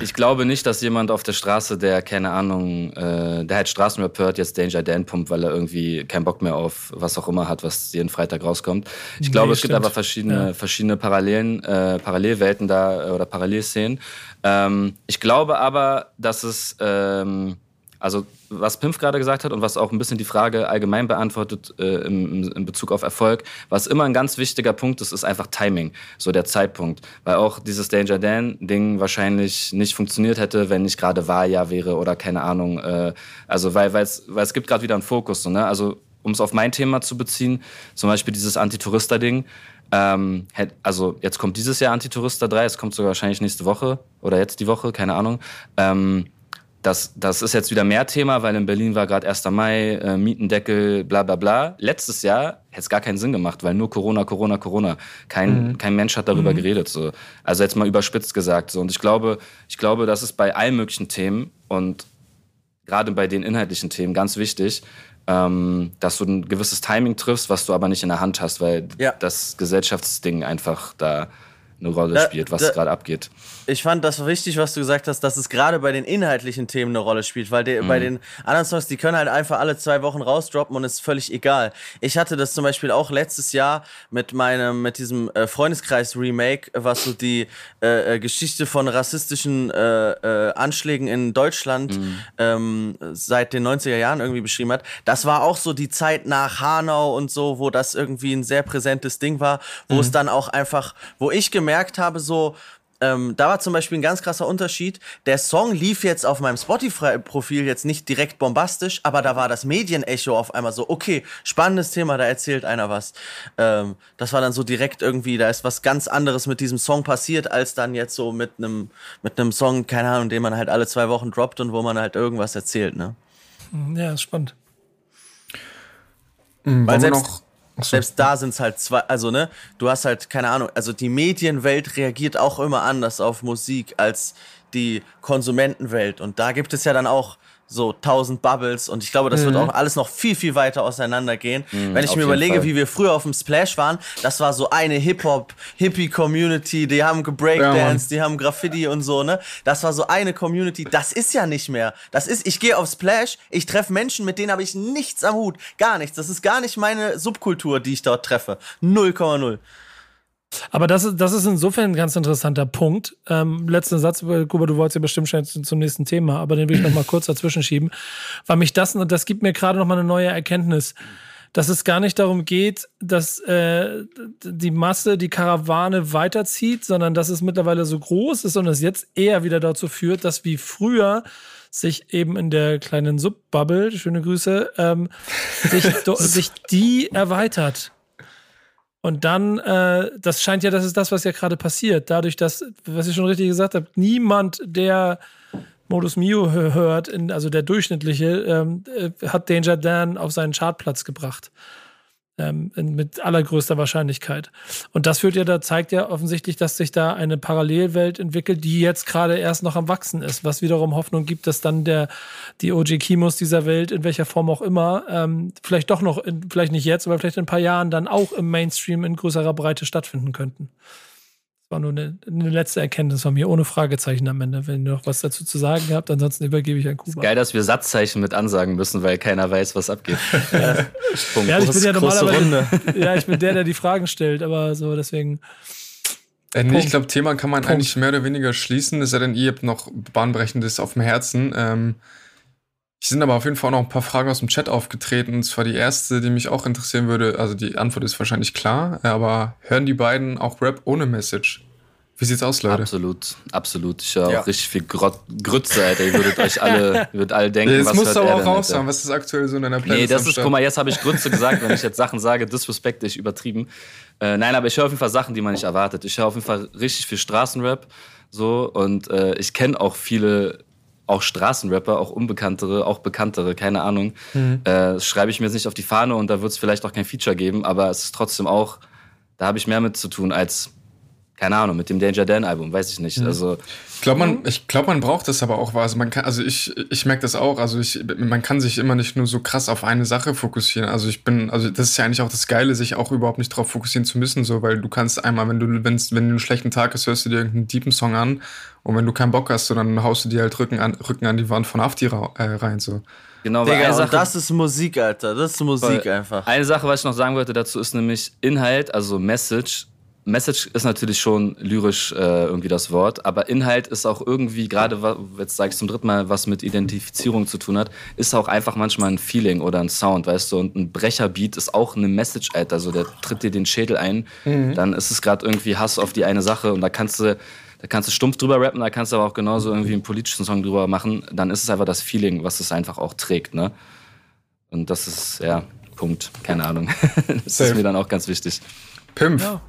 Ich glaube nicht, dass jemand auf der Straße, der, keine Ahnung, äh, der halt Straßenrap hört, jetzt Danger Dan pumpt, weil er irgendwie keinen Bock mehr auf was auch immer hat, was jeden Freitag rauskommt. Ich nee, glaube, es stimmt. gibt aber verschiedene, ja. verschiedene Parallelen, äh, Parallelwelten da oder Parallelszenen. Ähm, ich glaube aber, dass es, ähm, also was Pimpf gerade gesagt hat und was auch ein bisschen die Frage allgemein beantwortet äh, im, in Bezug auf Erfolg, was immer ein ganz wichtiger Punkt ist, ist einfach Timing, so der Zeitpunkt. Weil auch dieses Danger Dan-Ding wahrscheinlich nicht funktioniert hätte, wenn nicht gerade Wahljahr wäre oder keine Ahnung. Äh, also weil, weil es gibt gerade wieder einen Fokus. So, ne? Also um es auf mein Thema zu beziehen, zum Beispiel dieses Antitourista-Ding. Ähm, also jetzt kommt dieses Jahr Antitourista 3, es kommt sogar wahrscheinlich nächste Woche oder jetzt die Woche, keine Ahnung. Ähm, das, das ist jetzt wieder mehr Thema, weil in Berlin war gerade 1. Mai, äh, Mietendeckel, bla bla bla. Letztes Jahr hätte es gar keinen Sinn gemacht, weil nur Corona, Corona, Corona. Kein, mhm. kein Mensch hat darüber mhm. geredet. So. Also jetzt mal überspitzt gesagt. So. Und ich glaube, ich glaube, das ist bei allen möglichen Themen und gerade bei den inhaltlichen Themen ganz wichtig, ähm, dass du ein gewisses Timing triffst, was du aber nicht in der Hand hast, weil ja. das Gesellschaftsding einfach da eine Rolle da, spielt, was gerade abgeht. Ich fand das wichtig, was du gesagt hast, dass es gerade bei den inhaltlichen Themen eine Rolle spielt, weil die, mhm. bei den anderen Songs, die können halt einfach alle zwei Wochen rausdroppen und ist völlig egal. Ich hatte das zum Beispiel auch letztes Jahr mit meinem, mit diesem äh, Freundeskreis-Remake, was so die äh, äh Geschichte von rassistischen äh, äh, Anschlägen in Deutschland mhm. ähm, seit den 90er Jahren irgendwie beschrieben hat. Das war auch so die Zeit nach Hanau und so, wo das irgendwie ein sehr präsentes Ding war, wo mhm. es dann auch einfach, wo ich gemerkt habe, so, ähm, da war zum Beispiel ein ganz krasser Unterschied. Der Song lief jetzt auf meinem Spotify-Profil jetzt nicht direkt bombastisch, aber da war das Medienecho auf einmal so, okay, spannendes Thema, da erzählt einer was. Ähm, das war dann so direkt irgendwie, da ist was ganz anderes mit diesem Song passiert, als dann jetzt so mit einem mit einem Song, keine Ahnung, den man halt alle zwei Wochen droppt und wo man halt irgendwas erzählt, ne? Ja, ist spannend. Mhm, Weil selbst, noch. Selbst da sind es halt zwei, also ne, du hast halt, keine Ahnung, also die Medienwelt reagiert auch immer anders auf Musik als die Konsumentenwelt. Und da gibt es ja dann auch so tausend Bubbles und ich glaube, das mhm. wird auch alles noch viel, viel weiter auseinandergehen. Mhm, Wenn ich mir überlege, Fall. wie wir früher auf dem Splash waren, das war so eine Hip-Hop, Hippie-Community, die haben gebreakdance, ja, die haben Graffiti und so, ne? Das war so eine Community, das ist ja nicht mehr. Das ist, ich gehe auf Splash, ich treffe Menschen, mit denen habe ich nichts am Hut, gar nichts. Das ist gar nicht meine Subkultur, die ich dort treffe. 0,0. Aber das, ist, das ist insofern ein ganz interessanter Punkt. Ähm, letzter Satz, Kuba, du wolltest ja bestimmt schon zum nächsten Thema, aber den will ich noch mal kurz dazwischen schieben, weil mich das, das gibt mir gerade noch mal eine neue Erkenntnis, dass es gar nicht darum geht, dass äh, die Masse, die Karawane weiterzieht, sondern dass es mittlerweile so groß ist und es jetzt eher wieder dazu führt, dass wie früher sich eben in der kleinen Subbubble, schöne Grüße, ähm, sich, sich die erweitert. Und dann, äh, das scheint ja, das ist das, was ja gerade passiert. Dadurch, dass, was ich schon richtig gesagt habe, niemand, der Modus Mio hört, in, also der durchschnittliche, ähm, äh, hat Danger Dan auf seinen Chartplatz gebracht ähm, mit allergrößter Wahrscheinlichkeit. Und das führt ja, da zeigt ja offensichtlich, dass sich da eine Parallelwelt entwickelt, die jetzt gerade erst noch am Wachsen ist, was wiederum Hoffnung gibt, dass dann der, die OG Kimos dieser Welt, in welcher Form auch immer, ähm, vielleicht doch noch, in, vielleicht nicht jetzt, aber vielleicht in ein paar Jahren dann auch im Mainstream in größerer Breite stattfinden könnten war nur eine, eine, letzte Erkenntnis von mir, ohne Fragezeichen am Ende. Wenn ihr noch was dazu zu sagen habt, ansonsten übergebe ich an Kuba. Ist geil, dass wir Satzzeichen mit ansagen müssen, weil keiner weiß, was abgeht. ja, ja ich bin ja normalerweise ja, ich bin der, der die Fragen stellt, aber so deswegen. Äh, nee, ich glaube, Thema kann man Punkt. eigentlich mehr oder weniger schließen, es sei denn, ihr habt noch bahnbrechendes auf dem Herzen. Ähm, es sind aber auf jeden Fall auch noch ein paar Fragen aus dem Chat aufgetreten. Und zwar die erste, die mich auch interessieren würde. Also die Antwort ist wahrscheinlich klar, aber hören die beiden auch Rap ohne Message? Wie sieht's aus, Leute? Absolut, absolut. Ich höre ja. auch richtig viel Grot Grütze, Alter. Ihr würdet euch alle, würdet alle denken, ja, was musst du aber auch raus sagen. Was ist aktuell so in deiner Playlist? Nee, das ist, guck mal, jetzt habe ich Grütze gesagt. Wenn ich jetzt Sachen sage, disrespect ich übertrieben. Äh, nein, aber ich höre auf jeden Fall Sachen, die man nicht erwartet. Ich höre auf jeden Fall richtig viel Straßenrap. So, und äh, ich kenne auch viele auch Straßenrapper, auch unbekanntere, auch bekanntere, keine Ahnung. Mhm. Äh, schreibe ich mir jetzt nicht auf die Fahne und da wird es vielleicht auch kein Feature geben, aber es ist trotzdem auch, da habe ich mehr mit zu tun als keine Ahnung, mit dem Danger Dan Album, weiß ich nicht. Mhm. Also ich glaube, man, ich glaube, man braucht das aber auch was. Man kann, also ich, ich merke das auch. Also ich, man kann sich immer nicht nur so krass auf eine Sache fokussieren. Also ich bin, also das ist ja eigentlich auch das Geile, sich auch überhaupt nicht darauf fokussieren zu müssen, so, weil du kannst einmal, wenn du, wenn's, wenn du einen schlechten Tag hast, hörst du dir irgendeinen deepen Song an und wenn du keinen Bock hast, so, dann haust du dir halt Rücken an, Rücken an die Wand von Hafti äh, rein, so. Genau, Digga, eine Sache, das ist Musik, Alter. Das ist Musik einfach. Eine Sache, was ich noch sagen wollte dazu, ist nämlich Inhalt, also Message Message ist natürlich schon lyrisch äh, irgendwie das Wort, aber Inhalt ist auch irgendwie, gerade jetzt sage ich zum dritten Mal, was mit Identifizierung zu tun hat, ist auch einfach manchmal ein Feeling oder ein Sound, weißt du, und ein Brecherbeat ist auch eine Message, Alter, also der tritt dir den Schädel ein, mhm. dann ist es gerade irgendwie Hass auf die eine Sache und da kannst du da kannst du stumpf drüber rappen, da kannst du aber auch genauso irgendwie einen politischen Song drüber machen, dann ist es einfach das Feeling, was es einfach auch trägt, ne? Und das ist, ja, Punkt. Keine Ahnung. das Safe. ist mir dann auch ganz wichtig. Pimpf. Ja.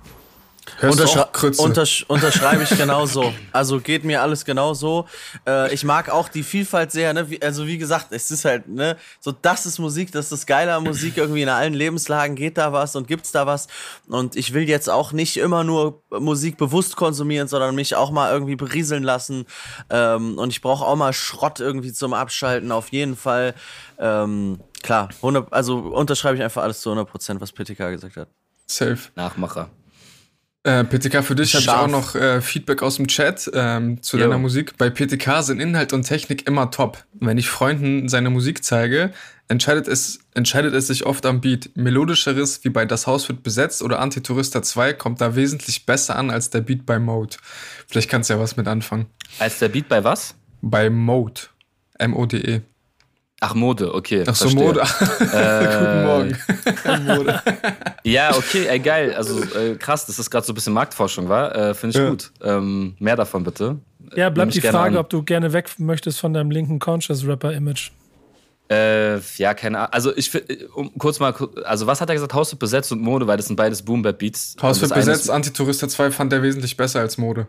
Unterschrei untersch unterschreibe ich genauso. Also geht mir alles genauso. Äh, ich mag auch die Vielfalt sehr. Ne? Wie, also wie gesagt, es ist halt ne, so das ist Musik, das ist das Geile an Musik. Irgendwie in allen Lebenslagen geht da was und gibt's da was. Und ich will jetzt auch nicht immer nur Musik bewusst konsumieren, sondern mich auch mal irgendwie berieseln lassen. Ähm, und ich brauche auch mal Schrott irgendwie zum Abschalten. Auf jeden Fall. Ähm, klar, 100, also unterschreibe ich einfach alles zu 100 Prozent, was PTK gesagt hat. Safe. Nachmacher. Äh, PTK, für dich habe ich auch noch äh, Feedback aus dem Chat ähm, zu jo. deiner Musik. Bei PTK sind Inhalt und Technik immer top. Wenn ich Freunden seine Musik zeige, entscheidet es, entscheidet es sich oft am Beat. Melodischeres wie bei Das Haus wird besetzt oder Antitourista 2 kommt da wesentlich besser an als der Beat bei Mode. Vielleicht kannst du ja was mit anfangen. Als der Beat bei was? Bei Mode. M-O-D-E. Ach, Mode, okay. Ach so, verstehe. Mode. Äh, Guten Morgen. Mode. Ja, okay, ey, geil. Also äh, krass, das ist gerade so ein bisschen Marktforschung, war. Äh, Finde ich ja. gut. Ähm, mehr davon bitte. Ja, bleibt die Frage, ob du gerne weg möchtest von deinem linken Conscious Rapper-Image. Äh, ja, keine Ahnung. Also ich um, kurz mal, also was hat er gesagt? Haus wird besetzt und Mode, weil das sind beides Boom Bap Beats. Haus wird besetzt, Antitourista 2 fand er wesentlich besser als Mode.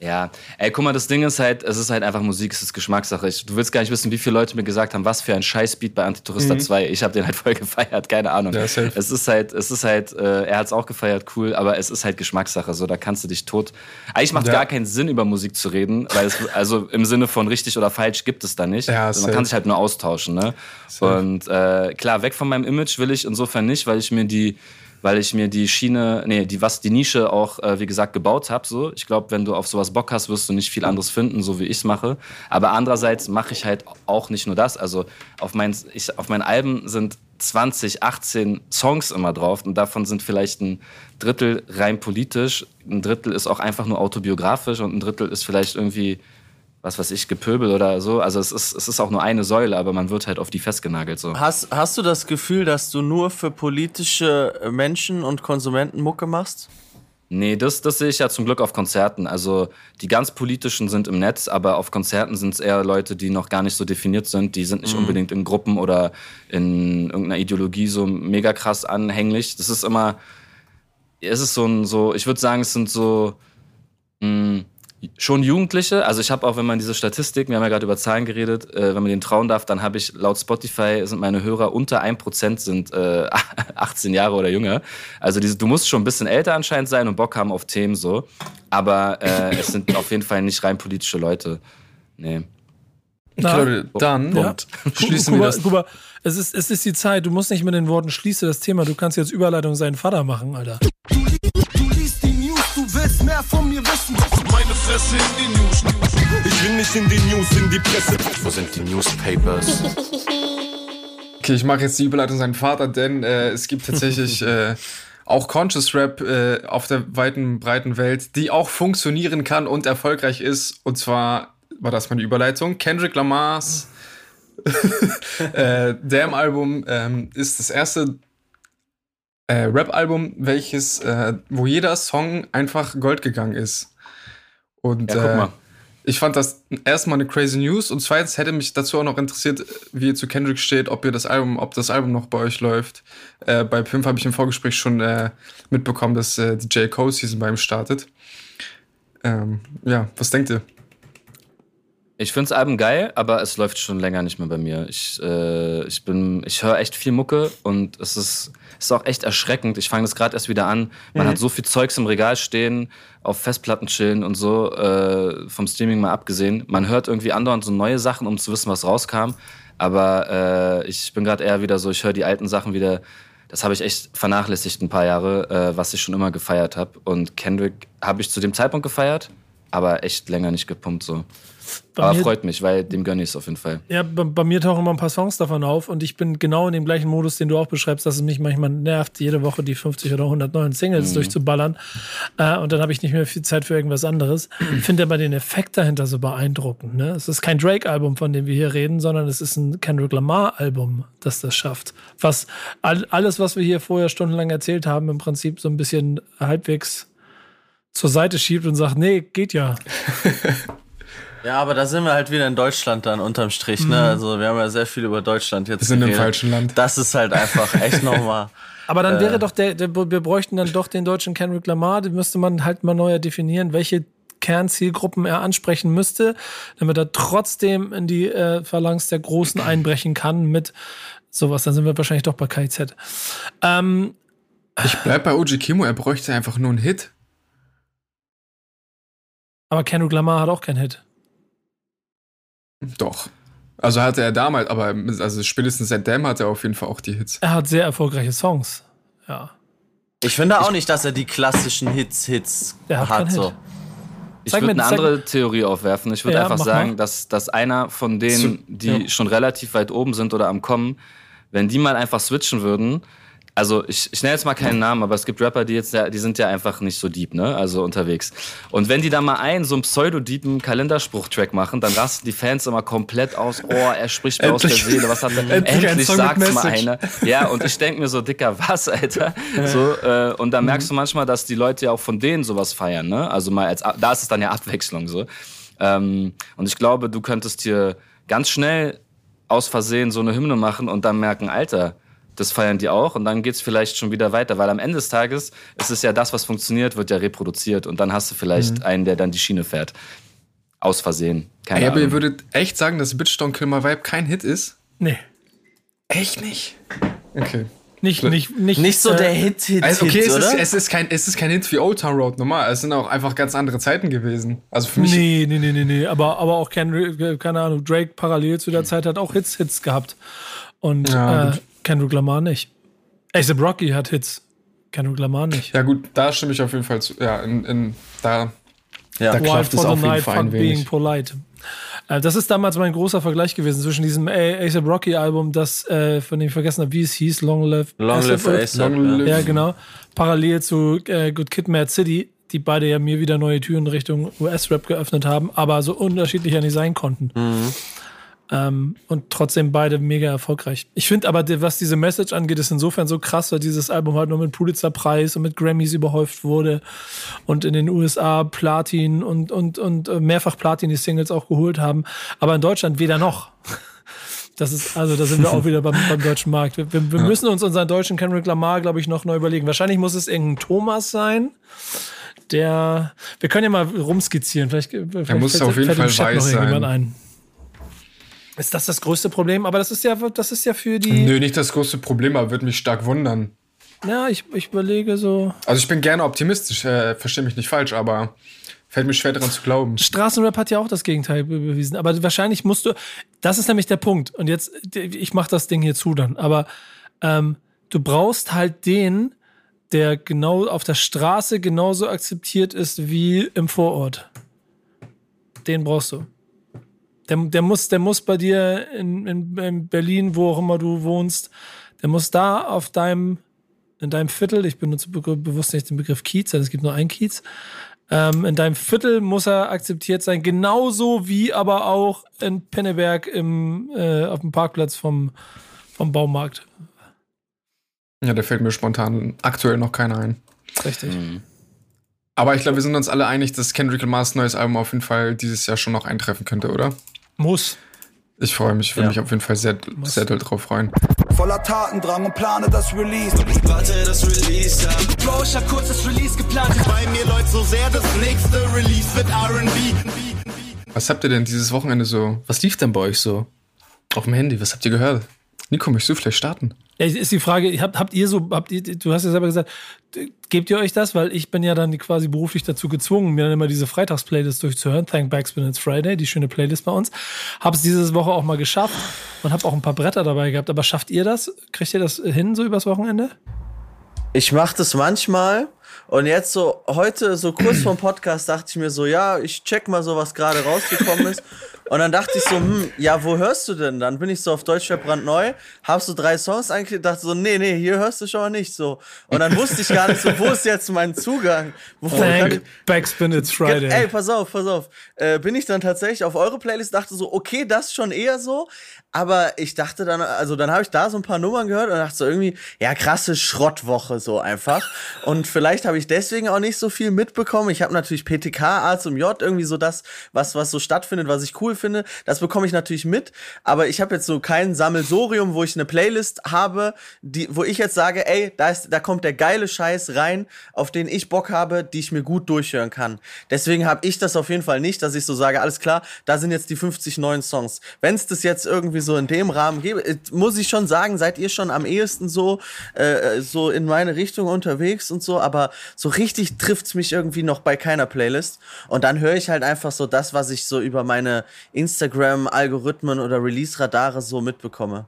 Ja, ey, guck mal, das Ding ist halt, es ist halt einfach Musik, es ist Geschmackssache. Ich, du willst gar nicht wissen, wie viele Leute mir gesagt haben, was für ein Scheißbeat bei Antitourista mhm. 2. Ich habe den halt voll gefeiert, keine Ahnung. Ja, es ist halt, es ist halt, äh, er hat's auch gefeiert, cool, aber es ist halt Geschmackssache. So, da kannst du dich tot. Eigentlich macht ja. gar keinen Sinn, über Musik zu reden, weil es, also im Sinne von richtig oder falsch gibt es da nicht. Ja, also man kann sich halt nur austauschen, ne? Safe. Und äh, klar, weg von meinem Image will ich insofern nicht, weil ich mir die weil ich mir die Schiene, nee, die was die Nische auch äh, wie gesagt gebaut habe. So, ich glaube, wenn du auf sowas Bock hast, wirst du nicht viel anderes finden, so wie ich es mache. Aber andererseits mache ich halt auch nicht nur das. Also auf mein, ich, auf meinen Alben sind 20, 18 Songs immer drauf und davon sind vielleicht ein Drittel rein politisch, ein Drittel ist auch einfach nur autobiografisch und ein Drittel ist vielleicht irgendwie was weiß ich, Gepöbel oder so. Also es ist, es ist auch nur eine Säule, aber man wird halt auf die festgenagelt. So. Hast, hast du das Gefühl, dass du nur für politische Menschen und Konsumenten Mucke machst? Nee, das, das sehe ich ja zum Glück auf Konzerten. Also die ganz politischen sind im Netz, aber auf Konzerten sind es eher Leute, die noch gar nicht so definiert sind. Die sind nicht mhm. unbedingt in Gruppen oder in irgendeiner Ideologie so mega krass anhänglich. Das ist immer, es ist so ein, so, ich würde sagen, es sind so, mh, hm, schon Jugendliche. Also ich habe auch, wenn man diese Statistik, wir haben ja gerade über Zahlen geredet, äh, wenn man den trauen darf, dann habe ich laut Spotify sind meine Hörer unter 1% sind äh, 18 Jahre oder jünger. Also diese, du musst schon ein bisschen älter anscheinend sein und Bock haben auf Themen so. Aber äh, es sind auf jeden Fall nicht rein politische Leute. Nee. Na, glaube, dann ja. schließen wir das. Guck mal, es ist, es ist die Zeit. Du musst nicht mit den Worten schließe das Thema. Du kannst jetzt Überleitung seinen Vater machen, Alter. Du, du liest die News, du willst mehr von mir wissen. Fresse in die News. Ich will nicht in die News, in die Presse. Wo sind die Newspapers? Okay, ich mache jetzt die Überleitung seinen Vater, denn äh, es gibt tatsächlich äh, auch Conscious Rap äh, auf der weiten, breiten Welt, die auch funktionieren kann und erfolgreich ist. Und zwar war das meine Überleitung. Kendrick Lamars äh, Damn-Album ähm, ist das erste äh, Rap-Album, welches, äh, wo jeder Song einfach Gold gegangen ist. Und ja, äh, ich fand das erstmal eine crazy News und zweitens hätte mich dazu auch noch interessiert, wie ihr zu Kendrick steht, ob ihr das Album, ob das Album noch bei euch läuft. Äh, bei Pimp habe ich im Vorgespräch schon äh, mitbekommen, dass äh, die J. Cole Season bei ihm startet. Ähm, ja, was denkt ihr? Ich finde das Album geil, aber es läuft schon länger nicht mehr bei mir. Ich, äh, ich bin, ich höre echt viel Mucke und es ist, ist auch echt erschreckend. Ich fange das gerade erst wieder an. Man mhm. hat so viel Zeugs im Regal stehen, auf Festplatten chillen und so, äh, vom Streaming mal abgesehen. Man hört irgendwie andauernd so neue Sachen, um zu wissen, was rauskam. Aber äh, ich bin gerade eher wieder so, ich höre die alten Sachen wieder. Das habe ich echt vernachlässigt ein paar Jahre, äh, was ich schon immer gefeiert habe. Und Kendrick habe ich zu dem Zeitpunkt gefeiert, aber echt länger nicht gepumpt so. Bei Aber freut mich, weil dem gönne ich es auf jeden Fall. Ja, bei, bei, mir tauchen immer ein paar Songs davon auf und ich bin genau in dem gleichen Modus, den du auch beschreibst, dass es mich manchmal nervt, jede Woche die 50 oder 100 neuen Singles mhm. durchzuballern. Äh, und dann habe ich nicht mehr viel Zeit für irgendwas anderes. Ich finde aber den Effekt dahinter so beeindruckend. Ne? Es ist kein Drake-Album, von dem wir hier reden, sondern es ist ein Kendrick Lamar-Album, das das schafft. Was all, alles, was wir hier vorher stundenlang erzählt haben, im Prinzip so ein bisschen halbwegs zur Seite schiebt und sagt, nee, geht ja. Ja, aber da sind wir halt wieder in Deutschland dann unterm Strich, ne? Also wir haben ja sehr viel über Deutschland jetzt. Wir sind im geredet. falschen Land. Das ist halt einfach echt nochmal. Aber dann wäre doch der, der, wir bräuchten dann doch den deutschen Kendrick Lamar, den müsste man halt mal neuer definieren, welche Kernzielgruppen er ansprechen müsste, damit er trotzdem in die äh, Phalanx der Großen einbrechen kann mit sowas. Dann sind wir wahrscheinlich doch bei KZ. Ähm, Ich bleib bei OG Kimo, er bräuchte einfach nur einen Hit. Aber Kendrick Lamar hat auch keinen Hit. Doch. Also hatte er damals, aber also spätestens seitdem hat er auf jeden Fall auch die Hits. Er hat sehr erfolgreiche Songs. Ja. Ich finde auch nicht, dass er die klassischen Hits, Hits hat hat. So. Hit. Ich würde eine andere Theorie aufwerfen. Ich würde Ja, einfach sagen, mal. dass, dass einer von denen, die ja. schon relativ weit oben sind oder am Kommen, wenn die mal einfach switchen würden, also ich, ich nenne jetzt mal keinen Namen, aber es gibt Rapper, die jetzt die sind ja einfach nicht so deep, ne? Also unterwegs. Und wenn die da mal einen so einen pseudo-deepen Kalenderspruch-Track machen, dann rasten die Fans immer komplett aus, oh, er spricht mir aus der Seele, was hat er? Endlich Endlich sagt's mal einer. Ja, und ich denke mir so, Dicker, was, Alter? So, äh, und da merkst du manchmal, dass die Leute ja auch von denen sowas feiern, ne? Also mal als, da ist es dann ja Abwechslung so. Ähm, und ich glaube, du könntest hier ganz schnell aus Versehen so eine Hymne machen und dann merken, Alter, das feiern die auch und dann geht's vielleicht schon wieder weiter, weil am Ende des Tages ist es ja das, was funktioniert, wird ja reproduziert und dann hast du vielleicht Mhm. einen, der dann die Schiene fährt. Aus Versehen. Keine Ey, aber ihr Ahnung. würdet echt sagen, dass Bitch Don't Kill My Vibe kein Hit ist? Nee. Echt nicht? Okay. Nicht, nicht, nicht, Nicht so äh, der Hit, Hit, Also okay, Hit, es ist, oder? es, ist kein, es ist kein Hit wie Old Town Road normal. Es sind auch einfach ganz andere Zeiten gewesen. Also für mich. Nee, nee, nee, nee, nee. Aber, aber auch Kendrick, keine Ahnung, Drake parallel zu der Zeit hat auch Hits, Hits gehabt. Und Ja, äh. Kendrick Lamar nicht. A$AP Rocky hat Hits. Kendrick Lamar nicht. Ja gut, da stimme ich auf jeden Fall zu. Ja, in, in, da, Ja. da klafft es for auf the jeden Night, Fall ein being wenig. polite. Äh, Das ist damals mein großer Vergleich gewesen zwischen diesem A$AP Rocky Album, das, äh, von dem ich vergessen habe, wie es hieß, Long Live Long Live. ASAP. Long ja. Live- Ja, genau. Parallel zu äh, Good Kid, Mad City, die beide ja mir wieder neue Türen Richtung US-Rap geöffnet haben, aber so unterschiedlich ja nicht sein konnten. Ähm, und trotzdem beide mega erfolgreich. Ich finde aber, was diese Message angeht, ist insofern so krass, weil dieses Album halt nur mit Pulitzer-Preis und mit Grammys überhäuft wurde und in den USA Platin und, und, und äh, mehrfach Platin die Singles auch geholt haben. Aber in Deutschland weder noch. Das ist, also da sind wir auch wieder beim, beim deutschen Markt. Wir, wir, wir müssen uns unseren deutschen Kendrick Lamar, glaube ich, noch neu überlegen. Wahrscheinlich muss es irgendein Thomas sein, der, wir können ja mal rumskizzieren. Vielleicht, vielleicht muss fällt- auf jeden Fall weiß sein. ein. Ist das das größte Problem? Aber das ist ja, das ist ja für die, Nö, nicht das große Problem, aber würde mich stark wundern. ja, ich, ich überlege so, Also ich bin gerne optimistisch, äh, verstehe mich nicht falsch, aber fällt mir schwer daran zu glauben. Straßenrap hat ja auch das Gegenteil be- bewiesen. Aber wahrscheinlich musst du, das ist nämlich der Punkt. Und jetzt, ich mach das Ding hier zu dann. Aber ähm, du brauchst halt den, der genau auf der Straße genauso akzeptiert ist wie im Vorort. Den brauchst du. Der, der, muss, der muss bei dir in, in, in Berlin, wo auch immer du wohnst, der muss da auf deinem, in deinem Viertel, ich benutze be bewusst nicht den Begriff Kiez, denn es gibt nur einen Kiez, ähm, in deinem Viertel muss er akzeptiert sein, genauso wie aber auch in Penneberg im, äh, auf dem Parkplatz vom, vom Baumarkt. Ja, da fällt mir spontan aktuell noch keiner ein. Richtig. Aber ich glaube, wir sind uns alle einig, dass Kendrick Lamars neues Album auf jeden Fall dieses Jahr schon noch eintreffen könnte, oder? Muss. Ich freue mich, würde Ja. mich auf jeden Fall sehr, sehr doll drauf freuen. Voller Tatendrang und plane das Release. Warte, das Release ab. Bro, ich hab kurz das Release geplant. Bei mir läuft so sehr, das nächste Release wird R&B. Was habt ihr denn dieses Wochenende so? Was lief denn bei euch so? Auf dem Handy, was habt ihr gehört? Nico, möchtest du vielleicht starten? Ja, ist die Frage, habt, habt ihr so, habt ihr, du hast ja selber gesagt, gebt ihr euch das? Weil ich bin ja dann quasi beruflich dazu gezwungen, mir dann immer diese Freitags-Playlist durchzuhören. Thank Backspin It's Friday, die schöne Playlist bei uns. Hab's diese Woche auch mal geschafft und hab auch ein paar Bretter dabei gehabt. Aber schafft ihr das? Kriegt ihr das hin so übers Wochenende? Ich mache das manchmal und jetzt so heute so kurz vorm Podcast dachte ich mir so, ja, ich check mal so, was gerade rausgekommen ist. Und dann dachte ich so, hm, ja, wo hörst du denn? Dann bin ich so auf Deutschrap brandneu, hab so drei Songs angeklickt, dachte so, nee, nee, hier hörst du schon mal nicht so. Und dann wusste ich gar nicht so, wo ist jetzt mein Zugang? Wo Thank Backspin It's Friday. Ey, pass auf, pass auf. Äh, bin ich dann tatsächlich auf eure Playlist, dachte so, okay, das schon eher so. Aber ich dachte dann, also dann habe ich da so ein paar Nummern gehört und dachte so irgendwie, ja, krasse Schrottwoche so einfach. Und vielleicht habe ich deswegen auch nicht so viel mitbekommen. Ich habe natürlich PTK, A zum J, irgendwie so das, was, was so stattfindet, was ich cool finde. Das bekomme ich natürlich mit. Aber ich habe jetzt so kein Sammelsorium, wo ich eine Playlist habe, die, wo ich jetzt sage, ey, da, ist, da kommt der geile Scheiß rein, auf den ich Bock habe, die ich mir gut durchhören kann. Deswegen habe ich das auf jeden Fall nicht, dass ich so sage, alles klar, da sind jetzt die 50 neuen Songs. Wenn es das jetzt irgendwie so in dem Rahmen gäbe, äh, muss ich schon sagen, seid ihr schon am ehesten so, äh, so in meine Richtung unterwegs und so, aber so richtig trifft's mich irgendwie noch bei keiner Playlist. Und dann höre ich halt einfach so das, was ich so über meine Instagram-Algorithmen oder Release-Radare so mitbekomme.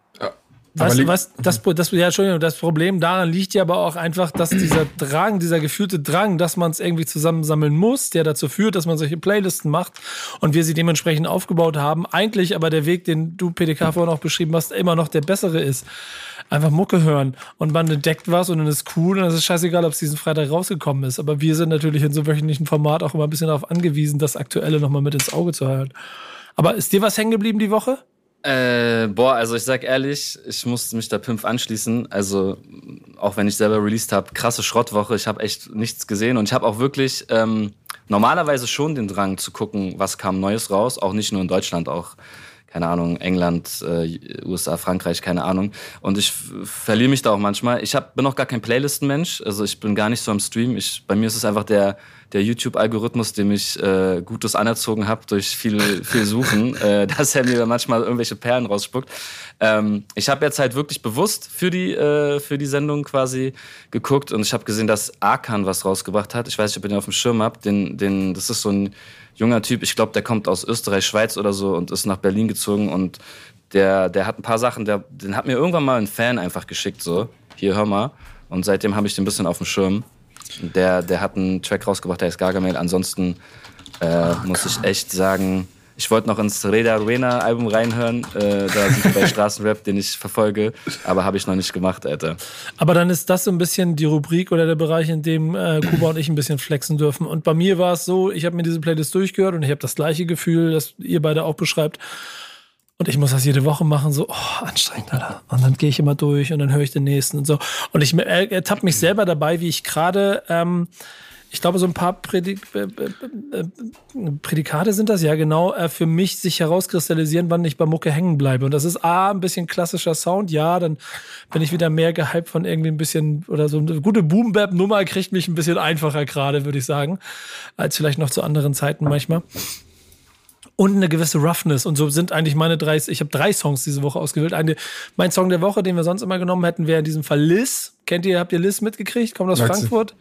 Was, li- was, das, das, ja, Entschuldigung, das Problem daran liegt ja aber auch einfach, dass dieser Drang, dieser gefühlte Drang, dass man es irgendwie zusammensammeln muss, der dazu führt, dass man solche Playlisten macht und wir sie dementsprechend aufgebaut haben, eigentlich aber der Weg, den du PDK vorhin auch beschrieben hast, immer noch der bessere ist. Einfach Mucke hören und man entdeckt was und dann ist cool und es ist scheißegal, ob es diesen Freitag rausgekommen ist. Aber wir sind natürlich in so wöchentlichen Format auch immer ein bisschen darauf angewiesen, das Aktuelle nochmal mit ins Auge zu hören. Aber ist dir was hängen geblieben die Woche? Äh, boah, also ich sag ehrlich, ich muss mich der Pimpf anschließen. Also auch wenn ich selber released habe, krasse Schrottwoche. Ich habe echt nichts gesehen und ich habe auch wirklich ähm, normalerweise schon den Drang zu gucken, was kam Neues raus. Auch nicht nur in Deutschland, auch keine Ahnung, England, äh, USA, Frankreich, keine Ahnung. Und ich verliere mich da auch manchmal. Ich hab, bin auch gar kein Playlisten-Mensch, also ich bin gar nicht so am Stream. Ich, bei mir ist es einfach der, der YouTube-Algorithmus, dem ich äh, Gutes anerzogen habe durch viel, viel Suchen, äh, dass er mir manchmal irgendwelche Perlen rausspuckt. Ähm, ich habe jetzt halt wirklich bewusst für die, äh, für die Sendung quasi geguckt und ich habe gesehen, dass Arkan was rausgebracht hat. Ich weiß nicht, ob ihr den auf dem Schirm habt. Den, den, das ist so ein junger Typ, ich glaube, der kommt aus Österreich, Schweiz oder so und ist nach Berlin gezogen und der, der hat ein paar Sachen, der, den hat mir irgendwann mal ein Fan einfach geschickt, so, hier, hör mal. Und seitdem habe ich den ein bisschen auf dem Schirm. Der, der hat einen Track rausgebracht, der ist Gargamel. Ansonsten äh, muss ich echt sagen, ich wollte noch ins Reda Ruena Album reinhören. Äh, da sind wir bei Straßenrap, den ich verfolge, aber habe ich noch nicht gemacht, Alter. Aber dann ist das so ein bisschen die Rubrik oder der Bereich, in dem äh, Kuba und ich ein bisschen flexen dürfen. Und bei mir war es so, ich habe mir diese Playlist durchgehört und ich habe das gleiche Gefühl, das ihr beide auch beschreibt. Und ich muss das jede Woche machen, so, oh, anstrengend, Alter. Und dann gehe ich immer durch und dann höre ich den nächsten und so. Und ich äh, ertappe mich selber dabei, wie ich gerade, ähm, ich glaube, so ein paar Prädik äh, äh, Prädikate sind das, ja genau, äh, für mich sich herauskristallisieren, wann ich bei Mucke hängen bleibe. Und das ist A, ein bisschen klassischer Sound, ja, dann bin ich wieder mehr gehypt von irgendwie ein bisschen, oder so eine gute Boom-Bap-Nummer kriegt mich ein bisschen einfacher gerade, würde ich sagen, als vielleicht noch zu anderen Zeiten manchmal und eine gewisse Roughness. Und so sind eigentlich meine drei, ich habe drei Songs diese Woche ausgewählt. Eine, mein Song der Woche, den wir sonst immer genommen hätten, wäre in diesem Fall Liz. Kennt ihr, habt ihr Liz mitgekriegt? Kommt aus sie. Frankfurt.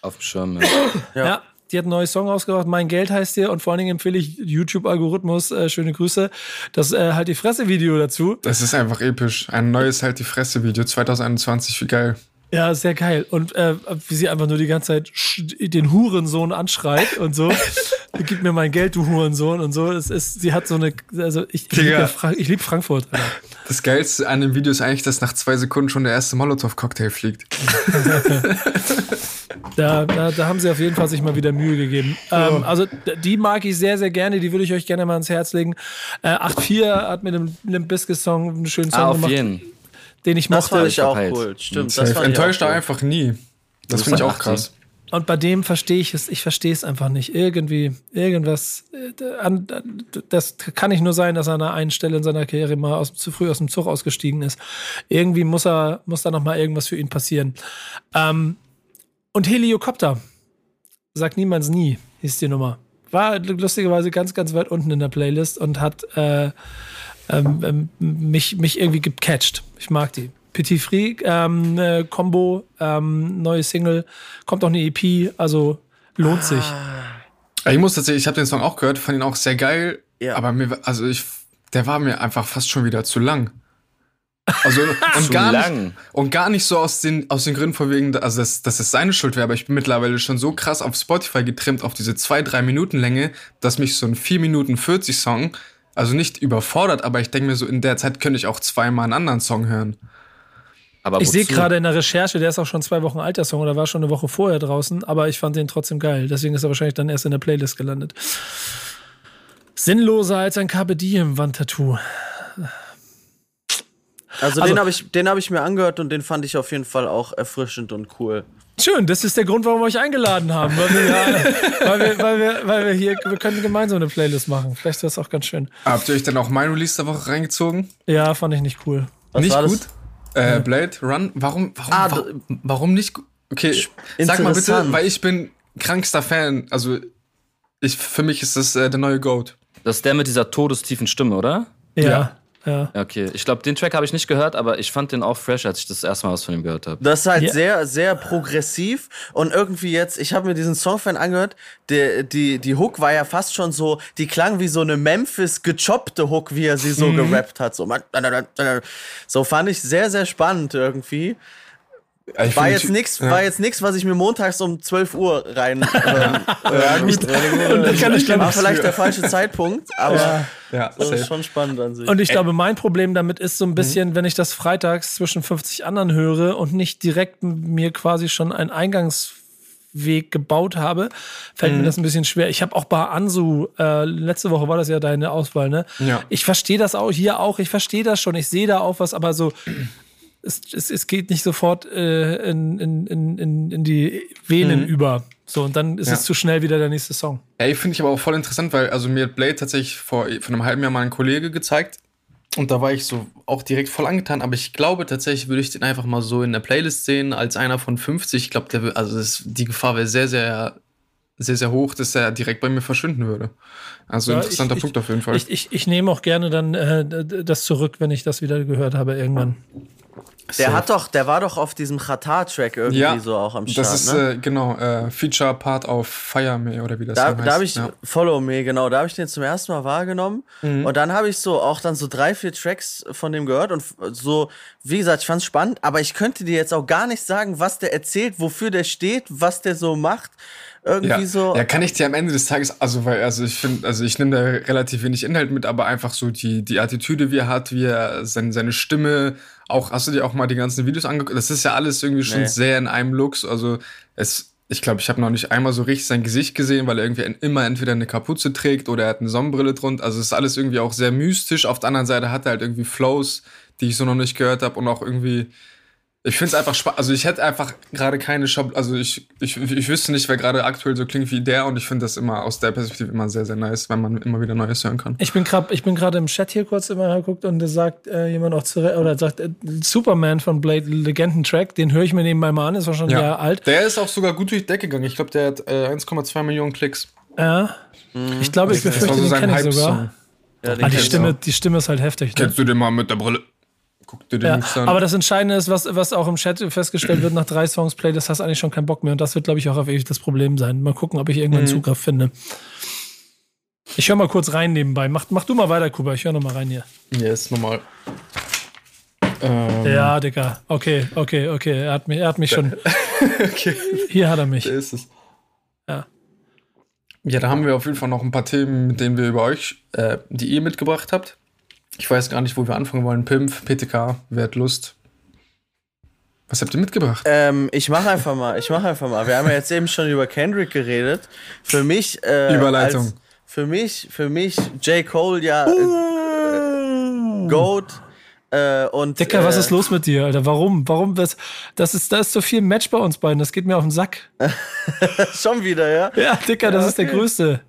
Auf dem Schirm. Ja. Ja. Die hat einen neuen Song rausgebracht, Mein Geld heißt hier. Und vor allen Dingen empfehle ich YouTube-Algorithmus, äh, schöne Grüße, das äh, halt die Fresse-Video dazu. Das ist einfach episch. Ein neues Halt die Fresse-Video 2021, wie geil. Ja, sehr geil. Und äh, wie sie einfach nur die ganze Zeit den Hurensohn anschreit und so. Gib mir mein Geld, du Hurensohn und so. Es ist, sie hat so eine, also ich, ich liebe ja Fra lieb Frankfurt. Alter. Das Geilste an dem Video ist eigentlich, dass nach zwei Sekunden schon der erste Molotow-Cocktail fliegt. Da, da, da haben sie auf jeden Fall sich mal wieder Mühe gegeben. Ähm, also die mag ich sehr, sehr gerne. Die würde ich euch gerne mal ans Herz legen. Äh, 8.4 hat mit dem Limp Bizkit Song einen schönen Song Ah, auf gemacht, jeden. Den ich Das mochte. fand ich auch verpeilt. cool. Stimmt, das Enttäuscht er cool. einfach nie. Das Du finde ich auch 18. krass. Und bei dem verstehe ich es, ich verstehe es einfach nicht. Irgendwie, irgendwas, äh, das kann nicht nur sein, dass er an einer einen Stelle in seiner Karriere mal aus, zu früh aus dem Zug ausgestiegen ist. Irgendwie muss er, muss da noch mal irgendwas für ihn passieren. Ähm, und Heliokopter, sagt niemals nie, hieß die Nummer. War lustigerweise ganz, ganz weit unten in der Playlist und hat äh, ähm, ähm, mich, mich irgendwie gecatcht. Ich mag die. Petit Free, ähm, äh, Combo, ähm, neue Single, kommt auch eine EP, also lohnt sich. Ich muss tatsächlich, ich habe den Song auch gehört, fand ihn auch sehr geil. Ja. Aber mir, also ich, der war mir einfach fast schon wieder zu lang. Also und Zu gar lang. nicht und gar nicht so aus den aus den Gründen von wegen, also dass, dass es seine Schuld wäre, aber ich bin mittlerweile schon so krass auf Spotify getrimmt auf diese zwei drei Minuten Länge, dass mich so ein 4 Minuten 40 Song also nicht überfordert, aber ich denke mir so in der Zeit könnte ich auch zweimal einen anderen Song hören. Aber Ich sehe gerade in der Recherche, der ist auch schon zwei Wochen alt, der Song, oder war schon eine Woche vorher draußen, aber ich fand den trotzdem geil. Deswegen ist er wahrscheinlich dann erst in der Playlist gelandet. Sinnloser als ein Carpe Diem Wandtattoo. Also, Also- den habe ich, den hab ich mir angehört und den fand ich auf jeden Fall auch erfrischend und cool. Schön, das ist der Grund, warum wir euch eingeladen haben. Weil wir, ja, weil wir, weil wir, weil wir hier, wir können gemeinsam eine Playlist machen. Vielleicht ist das auch ganz schön. Habt ihr euch dann auch mein Release der Woche reingezogen? Ja, fand ich nicht cool. Was nicht war das? gut? Äh, Blade Run? Warum, warum, Ah, warum, warum nicht gut? Okay, sag mal bitte, weil ich bin krankster Fan. Also, ich, für mich ist das äh, der neue Goat. Das ist der mit dieser todestiefen Stimme, oder? Ja. Ja. Ja. Okay, ich glaube, den Track habe ich nicht gehört, aber ich fand den auch fresh, als ich das erste Mal was von ihm gehört habe. Das ist halt Ja. sehr, sehr progressiv und irgendwie jetzt, ich habe mir diesen Songfan angehört, der, die, die Hook war ja fast schon so, die klang wie so eine Memphis gechoppte Hook, wie er sie so gerappt hat. So, so fand ich sehr, sehr spannend irgendwie. Ich War jetzt nix, ja. war jetzt nix, was ich mir montags um 12 Uhr rein. Ähm, Ja, gut. Kann ich war vielleicht der falsche Zeitpunkt, aber Ja, das ist schon spannend an sich. Und ich glaube, mein Problem damit ist so ein bisschen, wenn ich das freitags zwischen 50 anderen höre und nicht direkt mir quasi schon einen Eingangsweg gebaut habe, fällt mir das ein bisschen schwer. Ich habe auch bei Ansu, äh, letzte Woche war das ja deine Auswahl, ne? Ja. Ich verstehe das auch hier auch, ich verstehe das schon, ich sehe da auch was, aber so. Es, es, es geht nicht sofort äh, in, in, in, in, die Venen über. So, und dann ist Ja. es zu schnell wieder der nächste Song. Ey, finde ich aber auch voll interessant, weil also mir hat Blade tatsächlich vor, vor einem halben Jahr mal ein Kollege gezeigt. Und da war ich so auch direkt voll angetan, aber ich glaube tatsächlich würde ich den einfach mal so in der Playlist sehen als einer von 50. Ich glaube, der also das, die Gefahr wäre sehr, sehr, sehr, sehr hoch, dass er direkt bei mir verschwinden würde. Also Ja, interessanter ich- Punkt auf jeden Fall. Ich, ich, ich nehme auch gerne dann äh, das zurück, wenn ich das wieder gehört habe irgendwann. Der Safe. hat doch, der war doch auf diesem Qatar-Track irgendwie ja, so auch am Start. Das ist ne? äh, genau äh, Feature Part auf Fire Me oder wie das Da, heißt. da habe ich ja. Follow Me, genau, da habe ich den zum ersten Mal wahrgenommen. Mhm. Und dann habe ich so auch dann so drei, vier Tracks von dem gehört und so, wie gesagt, ich fand's spannend, aber ich könnte dir jetzt auch gar nicht sagen, was der erzählt, wofür der steht, was der so macht. Irgendwie ja. so. Ja, kann ich dir am Ende des Tages, also weil, also ich finde, also ich nehme da relativ wenig Inhalt mit, aber einfach so die, die Attitüde, wie er hat, wie er seine, seine Stimme, auch, hast du dir auch mal die ganzen Videos angeguckt? Das ist ja alles irgendwie schon Nee. sehr in einem Look. so, Also es, ich glaube, ich habe noch nicht einmal so richtig sein Gesicht gesehen, weil er irgendwie en- immer entweder eine Kapuze trägt oder er hat eine Sonnenbrille drunter. Also es ist alles irgendwie auch sehr mystisch. Auf der anderen Seite hat er halt irgendwie Flows, die ich so noch nicht gehört habe und auch irgendwie ich finde es einfach spannend. Also ich hätte einfach gerade keine Shop. Also ich, ich, ich wüsste nicht, wer gerade aktuell so klingt wie der und ich finde das immer aus der Perspektive immer sehr, sehr nice, wenn man immer wieder Neues hören kann. Ich bin gerade ich bin gerade im Chat hier kurz immer geguckt und da sagt äh, jemand auch zu, oder sagt äh, Superman von Blade Legendentrack, den höre ich mir nebenbei mal an, ist auch schon ein Jahr alt. Der ist auch sogar gut durch die Decke gegangen. Ich glaube, der hat äh, 1,2 Millionen Klicks. Ja. Ich glaube, ich Das war befürchte, so den kenne ich sogar. Ja, den Ah, die Stimme, auch. die Stimme ist halt heftig. Ne? Kennst du den mal mit der Brille? Guck dir den Ja, Mix an. aber das Entscheidende ist, was, was auch im Chat festgestellt wird, nach drei Songs Play, das hast du eigentlich schon keinen Bock mehr. Und das wird, glaube ich, auch auf ewig das Problem sein. Mal gucken, ob ich Mhm. irgendwann Zugriff finde. Ich höre mal kurz rein nebenbei. Mach, mach du mal weiter, Kuba. Ich höre noch mal rein hier. yes, normal. Ähm, Ja, Dicker. Okay, okay, okay. Er hat mich, er hat mich schon. okay. Hier hat er mich. Der ist es. Ja. Ja, da haben wir auf jeden Fall noch ein paar Themen, mit denen wir über euch, äh, die ihr mitgebracht habt. Ich weiß gar nicht, wo wir anfangen wollen. Pimp, PTK, wer hat Lust? Was habt ihr mitgebracht? Ähm, ich mache einfach mal, ich mache einfach mal. Wir haben ja jetzt eben schon über Kendrick geredet. Für mich, äh, Überleitung. Als, für mich, für mich, J. Cole ja äh, Goat. Äh, und, Dicker, was äh, ist los mit dir, Alter? Warum? Warum? Das, das ist, da ist so viel Match bei uns beiden. Das geht mir auf den Sack. Schon wieder, ja? Ja, Dicker, das ist der größte.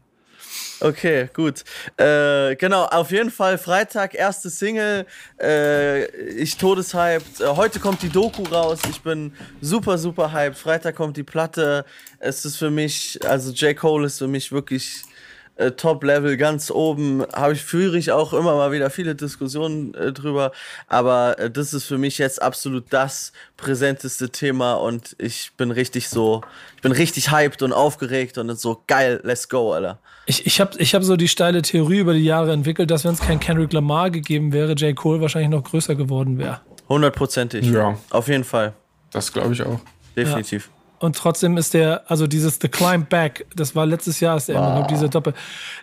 Okay, gut. Äh, genau, auf jeden Fall Freitag, erste Single. Äh, ich todeshyped. Äh, heute kommt die Doku raus. Ich bin super, super hyped. Freitag kommt die Platte. Es ist für mich, also J. Cole ist für mich wirklich äh, Top-Level, ganz oben. Habe ich, führe ich auch immer mal wieder viele Diskussionen äh, drüber. Aber äh, das ist für mich jetzt absolut das präsenteste Thema und ich bin richtig so, ich bin richtig hyped und aufgeregt und so geil, let's go, Alter. Ich, ich habe ich hab so die steile Theorie über die Jahre entwickelt, dass wenn es kein Kendrick Lamar gegeben wäre, J. Cole wahrscheinlich noch größer geworden wäre. Hundertprozentig. Ja. Auf jeden Fall. Das glaube ich auch. Definitiv. Und trotzdem ist der, also dieses The Climb Back, das war letztes Jahr, ist der immer noch diese Doppel.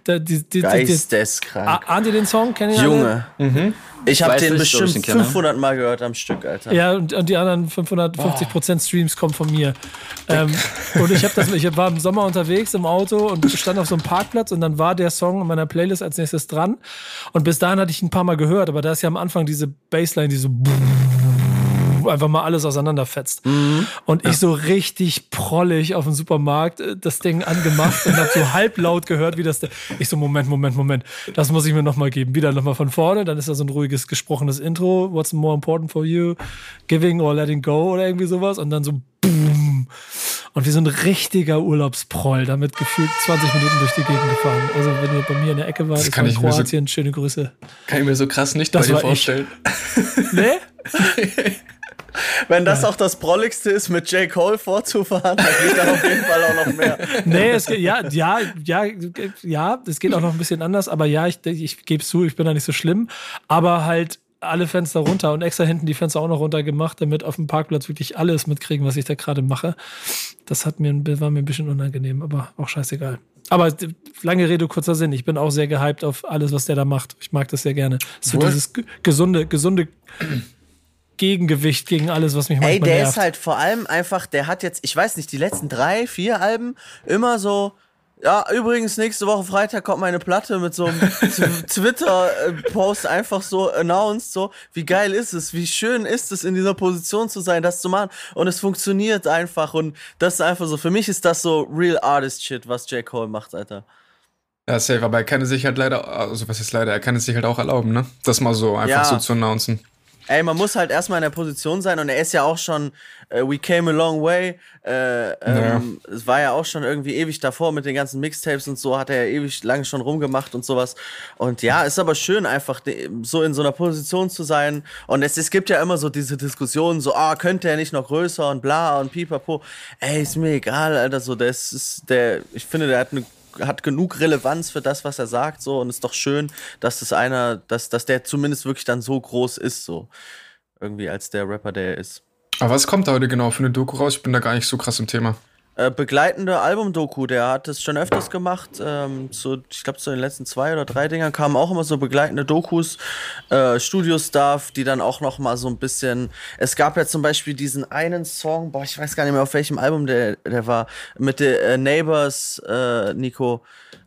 Da, die, die, Geisteskrank. Ah, ahnt ihr den Song? Kennt ihr Junge. Ich habe den nicht, bestimmt den kenne. 500 Mal gehört am Stück, Alter. Ja, und, und die anderen 550 Prozent Streams kommen von mir. Ähm, und ich habe das, ich war im Sommer unterwegs im Auto und stand auf so einem Parkplatz und dann war der Song in meiner Playlist als nächstes dran. Und bis dahin hatte ich ihn ein paar Mal gehört, aber da ist ja am Anfang diese Bassline, die so einfach mal alles auseinanderfetzt. Und ich so richtig prollig auf dem Supermarkt äh, das Ding angemacht und hab so halblaut gehört, wie das. Ich so, Moment, Moment, Moment. Das muss ich mir nochmal geben. Wieder nochmal von vorne. Dann ist da so ein ruhiges, gesprochenes Intro. What's more important for you? Giving or letting go oder irgendwie sowas. Und dann so boom. Und wie so ein richtiger Urlaubsproll, damit gefühlt 20 Minuten durch die Gegend gefahren. Also wenn ihr bei mir in der Ecke wart, das, kann war in ich mir so- Kroatien, schöne Grüße. Kann ich mir so krass nicht Das bei dir war ich. vorstellen. Nee? Wenn das auch das Prolligste ist, mit J. Cole vorzufahren, dann geht da auf jeden Fall auch noch mehr. Nee, es geht, ja, ja, ja, ja, es geht auch noch ein bisschen anders, aber ja, ich, ich gebe zu, ich bin da nicht so schlimm, aber halt alle Fenster runter und extra hinten die Fenster auch noch runter gemacht, damit auf dem Parkplatz wirklich alles mitkriegen, was ich da gerade mache. Das hat mir, war mir ein bisschen unangenehm, aber auch scheißegal. Aber lange Rede, kurzer Sinn. Ich bin auch sehr gehypt auf alles, was der da macht. Ich mag das sehr gerne. So dieses ge- gesunde, gesunde Gegengewicht gegen alles, was mich manchmal Ey, der nervt. ist halt vor allem einfach, der hat jetzt, ich weiß nicht, die letzten drei, vier Alben immer so. Ja, übrigens, nächste Woche Freitag kommt meine Platte mit so einem Tw- Twitter-Post einfach so announced, so, wie geil ist es, wie schön ist es, in dieser Position zu sein, das zu machen. Und es funktioniert einfach und das ist einfach so, für mich ist das so real Artist-Shit, was J. Cole macht, Alter. Ja, safe, aber er kann es sich halt leider, also was ist leider, er kann es sich halt auch erlauben, ne? Das mal so einfach Ja. so zu announcen. Ey, man muss halt erstmal in der Position sein und er ist ja auch schon, äh, we came a long way. Äh, ähm, Es war ja auch schon irgendwie ewig davor mit den ganzen Mixtapes und so, hat er ja ewig lange schon rumgemacht und sowas. Und ja, ist aber schön, einfach so in so einer Position zu sein. Und es, es gibt ja immer so diese Diskussionen, so, ah, könnte er nicht noch größer und bla und pipapo. Ey, ist mir egal, Alter, so, das ist der, ich finde, der hat eine hat genug Relevanz für das, was er sagt, so und ist doch schön, dass es einer, dass, dass der zumindest wirklich dann so groß ist, so irgendwie als der Rapper, der er ist. Aber was kommt da heute genau für eine Doku raus? Ich bin da gar nicht so krass im Thema. Äh, begleitende Album-Doku, der hat das schon öfters gemacht. Ähm, zu, ich glaube, zu den letzten zwei oder drei Dingern kamen auch immer so begleitende Dokus, äh, Studio-Stuff, die dann auch noch mal so ein bisschen. Es gab ja zum Beispiel diesen einen Song, boah, ich weiß gar nicht mehr auf welchem Album der, der war, mit der äh, Neighbors, äh, Nico.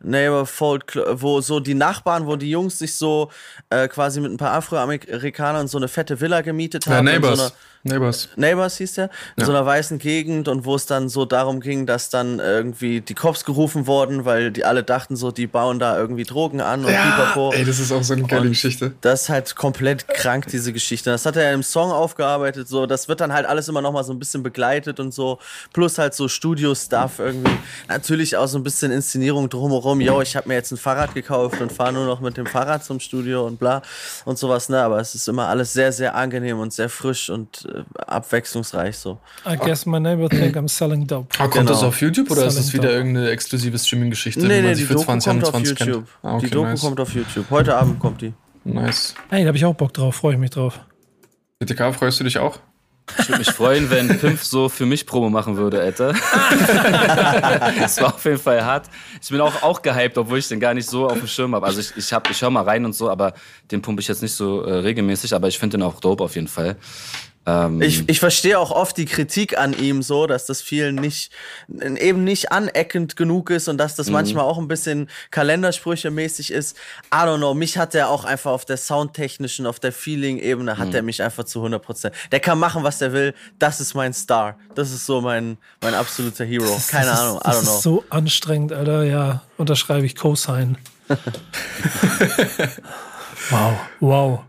Neighbor Fold, Cl- wo so die Nachbarn, wo die Jungs sich so äh, quasi mit ein paar Afroamerikanern so eine fette Villa gemietet Ja, haben. in Neighbors. So einer, Neighbors. Neighbors hieß der, in so einer weißen Gegend und wo es dann so darum ging, dass dann irgendwie die Cops gerufen wurden, weil die alle dachten so, die bauen da irgendwie Drogen an und pipapo. ey, das ist auch so eine geile Und Geschichte. Das ist halt komplett krank, diese Geschichte. Das hat er im Song aufgearbeitet, so. Das wird dann halt alles immer noch mal so ein bisschen begleitet und so. Plus halt so Studio-Stuff irgendwie. Natürlich auch so ein bisschen Inszenierung drumherum. Yo, ich habe mir jetzt ein Fahrrad gekauft und fahre nur noch mit dem Fahrrad zum Studio und bla und sowas, ne. Aber es ist immer alles sehr, sehr angenehm und sehr frisch und abwechslungsreich so. I guess my neighbor think I'm selling dope. Aber kommt Genau. das auf YouTube oder ist das wieder Dog. irgendeine exklusive Streaming-Geschichte, Nee, die man nee, sich die für Doku 2021 kommt auf kennt? YouTube. Ah, okay, die Doku nice. kommt auf YouTube. Heute Abend kommt die. nice. Ey, da habe ich auch Bock drauf, freue ich mich drauf. BTK, freust du dich auch? Ich würde mich freuen, wenn Pimpf so für mich Promo machen würde, Alter. das war auf jeden Fall hart. Ich bin auch, auch gehypt, obwohl ich den gar nicht so auf dem Schirm habe. Also ich, ich, hab, ich höre mal rein und so, aber den pumpe ich jetzt nicht so äh, regelmäßig, aber ich finde den auch dope auf jeden Fall. Ähm, Ich, ich verstehe auch oft die Kritik an ihm so, dass das vielen nicht, eben nicht aneckend genug ist und dass das Mhm. manchmal auch ein bisschen Kalendersprüche mäßig ist. I don't know, mich hat er auch einfach auf der soundtechnischen, auf der Feeling-Ebene hat Mhm. er mich einfach zu 100%. Der kann machen, was er will. Das ist mein Star. Das ist so mein, mein absoluter Hero. Keine das Ahnung, ist, I das don't know. ist so anstrengend, Alter. Ja, unterschreibe ich Cosign. wow, wow.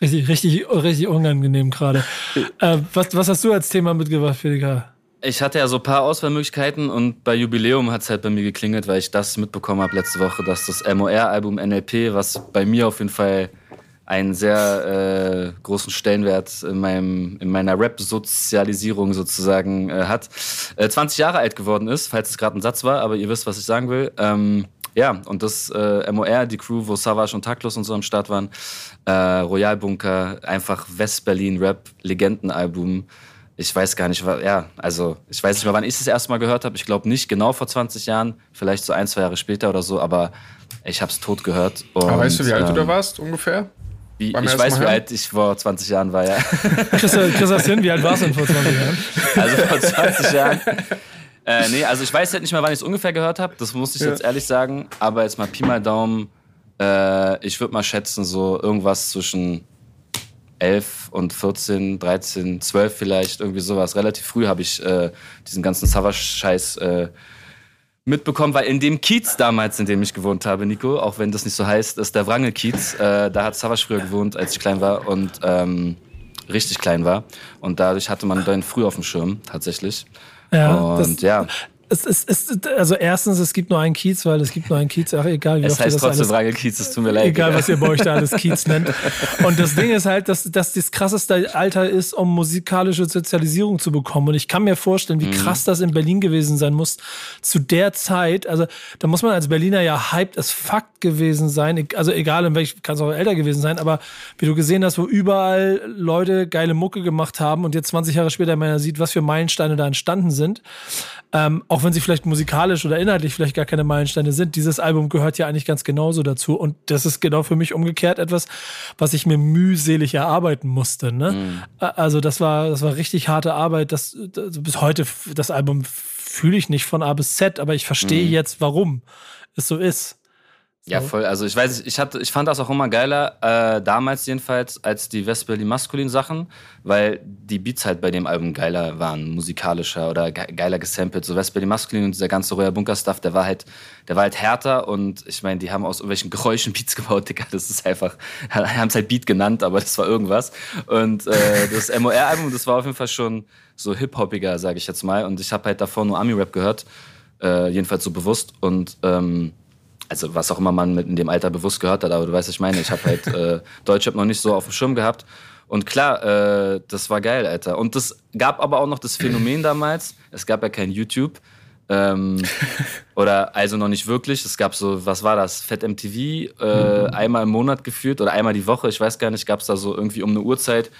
Richtig, richtig, richtig unangenehm gerade. äh, was, was hast du als Thema mitgebracht, Felika? Ich hatte ja so ein paar Auswahlmöglichkeiten und bei Jubiläum hat es halt bei mir geklingelt, weil ich das mitbekommen habe letzte Woche, dass das MOR-Album NLP, was bei mir auf jeden Fall einen sehr äh, großen Stellenwert in, meinem, in meiner Rap-Sozialisierung sozusagen äh, hat, äh, 20 Jahre alt geworden ist, falls es gerade ein Satz war, aber ihr wisst, was ich sagen will. Ähm, ja, und das äh, MOR, die Crew, wo Savage und Taklos und so am Start waren, äh, Royal Bunker, einfach West-Berlin-Rap-Legendenalbum. ich weiß gar nicht, ja, also ich weiß nicht mehr, wann ich es das erste Mal gehört habe. Ich glaube nicht genau vor 20 Jahren, vielleicht so ein, zwei Jahre später oder so, aber ich habe es tot gehört. Und, aber weißt du, wie alt ähm, du da warst ungefähr? Wie, ich weiß, wie alt ich vor 20 Jahren war, ja. Christian, Christian wie alt warst du denn vor 20 Jahren? Also vor 20 Jahren. Äh, nee, also ich weiß halt nicht mehr, wann ich es ungefähr gehört habe. Das muss ich ja. jetzt ehrlich sagen. Aber jetzt mal Pi mal Daumen. Äh, ich würde mal schätzen, so irgendwas zwischen 11 und 14, 13, 12 vielleicht, irgendwie sowas. Relativ früh habe ich äh, diesen ganzen Savage-Scheiß äh, mitbekommen, weil in dem Kiez damals, in dem ich gewohnt habe, Nico, auch wenn das nicht so heißt, ist der Wrangel-Kiez. Äh, da hat Savage früher gewohnt, als ich klein war und ähm, richtig klein war. Und dadurch hatte man dann früh auf dem Schirm, tatsächlich. Ja, und das, ja es, es, es, also erstens, es gibt nur einen Kiez, weil es gibt nur einen Kiez, ach egal wie es oft heißt ihr das trotzdem alles, Kiez, es tut mir leid. Egal, was ihr bei euch da alles Kiez nennt. Und das Ding ist halt, dass, dass das krasseste Alter ist, um musikalische Sozialisierung zu bekommen. Und ich kann mir vorstellen, wie mhm. krass das in Berlin gewesen sein muss zu der Zeit. Also da muss man als Berliner ja hyped as fuck gewesen sein. Also egal in welchem, kann es auch älter gewesen sein, aber wie du gesehen hast, wo überall Leute geile Mucke gemacht haben und jetzt 20 Jahre später man sieht, was für Meilensteine da entstanden sind. Ähm, auch wenn sie vielleicht musikalisch oder inhaltlich vielleicht gar keine Meilensteine sind, dieses Album gehört ja eigentlich ganz genauso dazu. Und das ist genau für mich umgekehrt etwas, was ich mir mühselig erarbeiten musste. Ne? Mhm. Also das war, das war richtig harte Arbeit. Das, das bis heute, das Album fühle ich nicht von A bis Z, aber ich verstehe mhm. jetzt, warum es so ist. Ja, voll. Also ich weiß, ich hatte, ich fand das auch immer geiler, äh, damals jedenfalls, als die Westberlin Maskulin Sachen, weil die Beats halt bei dem Album geiler waren, musikalischer oder ge geiler gesampelt. So Westberlin Maskulin und dieser ganze Royal Bunker Stuff, der war halt, der war halt härter und ich meine, die haben aus irgendwelchen Geräuschen Beats gebaut, Digga. Das ist einfach, haben es halt Beat genannt, aber das war irgendwas. Und äh, das MOR Album, das war auf jeden Fall schon so hip-hoppiger, sage ich jetzt mal. Und ich habe halt davor nur Army Rap gehört, äh, jedenfalls so bewusst und ähm, also was auch immer man mit in dem Alter bewusst gehört hat, aber du weißt, was ich meine. Ich habe halt äh, Deutschrap noch nicht so auf dem Schirm gehabt. Und klar, äh, das war geil, Alter. Und das gab aber auch noch das Phänomen damals, es gab ja kein YouTube. Ähm, oder also noch nicht wirklich. Es gab so, was war das? Fett MTV, äh, einmal im Monat geführt oder einmal die Woche, ich weiß gar nicht, gab es da so irgendwie um eine Uhrzeit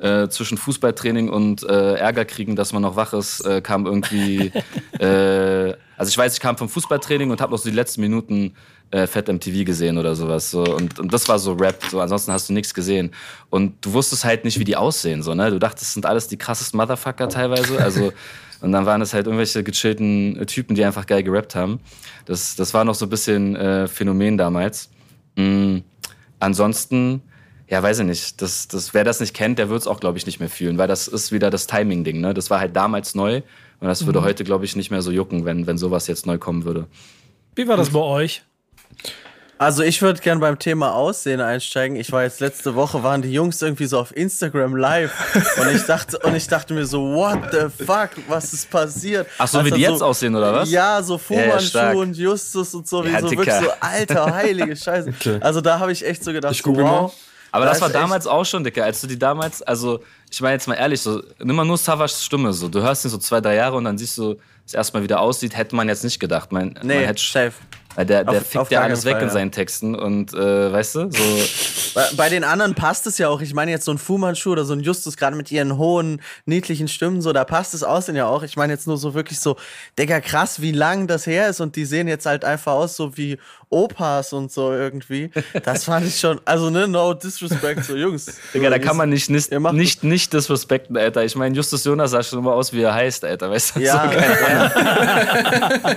äh, zwischen Fußballtraining und äh, Ärger kriegen, dass man noch wach ist, äh, kam irgendwie. Äh, also ich weiß, ich kam vom Fußballtraining und habe noch so die letzten Minuten äh, Fett MTV gesehen oder sowas. So. Und, und das war so Rap. So. Ansonsten hast du nichts gesehen. Und du wusstest halt nicht, wie die aussehen. So, ne? Du dachtest, das sind alles die krassesten Motherfucker teilweise. Also Und dann waren es halt irgendwelche gechillten Typen, die einfach geil gerappt haben. Das, das war noch so ein bisschen äh, Phänomen damals. Mhm. Ansonsten, ja, weiß ich nicht. Das, das, wer das nicht kennt, der wird es auch, glaube ich, nicht mehr fühlen, weil das ist wieder das Timing-Ding. Ne? Das war halt damals neu und das würde mhm. heute, glaube ich, nicht mehr so jucken, wenn, wenn sowas jetzt neu kommen würde. Wie war das bei euch? Also ich würde gern beim Thema Aussehen einsteigen. Ich war jetzt letzte Woche, waren die Jungs irgendwie so auf Instagram live und ich dachte, und ich dachte mir so, what the fuck, was ist passiert? Ach so, wie die jetzt aussehen, oder was? Ja, so Fuhrmannschuh ja, und Justus und so, wie ja, so wirklich so, alter, heilige Scheiße. Okay. Also da habe ich echt so gedacht, ich so, wow. Mal. Aber das, das war damals auch schon, Dicker, als du die damals, also ich meine jetzt mal ehrlich, so, nimm mal nur Savas Stimme, so, du hörst ihn so zwei, drei Jahre und dann siehst du, es erstmal wieder aussieht, hätte man jetzt nicht gedacht. Man, nee, man hätte, safe. Weil der, der auf, fickt auf ja alles weg Fall, in seinen Texten und äh, weißt du, so. Bei, bei, den anderen passt es ja auch. Ich meine jetzt so ein Fuhmannschuh oder so ein Justus, gerade mit ihren hohen, niedlichen Stimmen, so, da passt es Aussehen ja auch. Ich meine jetzt nur so wirklich so, Digga, krass, wie lang das her ist und die sehen jetzt halt einfach aus, so wie Opas und so irgendwie. Das fand ich schon, also ne, no disrespect, so Jungs. Digga, da kann man nicht, nicht, nicht, nicht disrespekten, Alter. Ich meine, Justus Jonas sah schon immer aus, wie er heißt, Alter, weißt du? Ja, so, ja.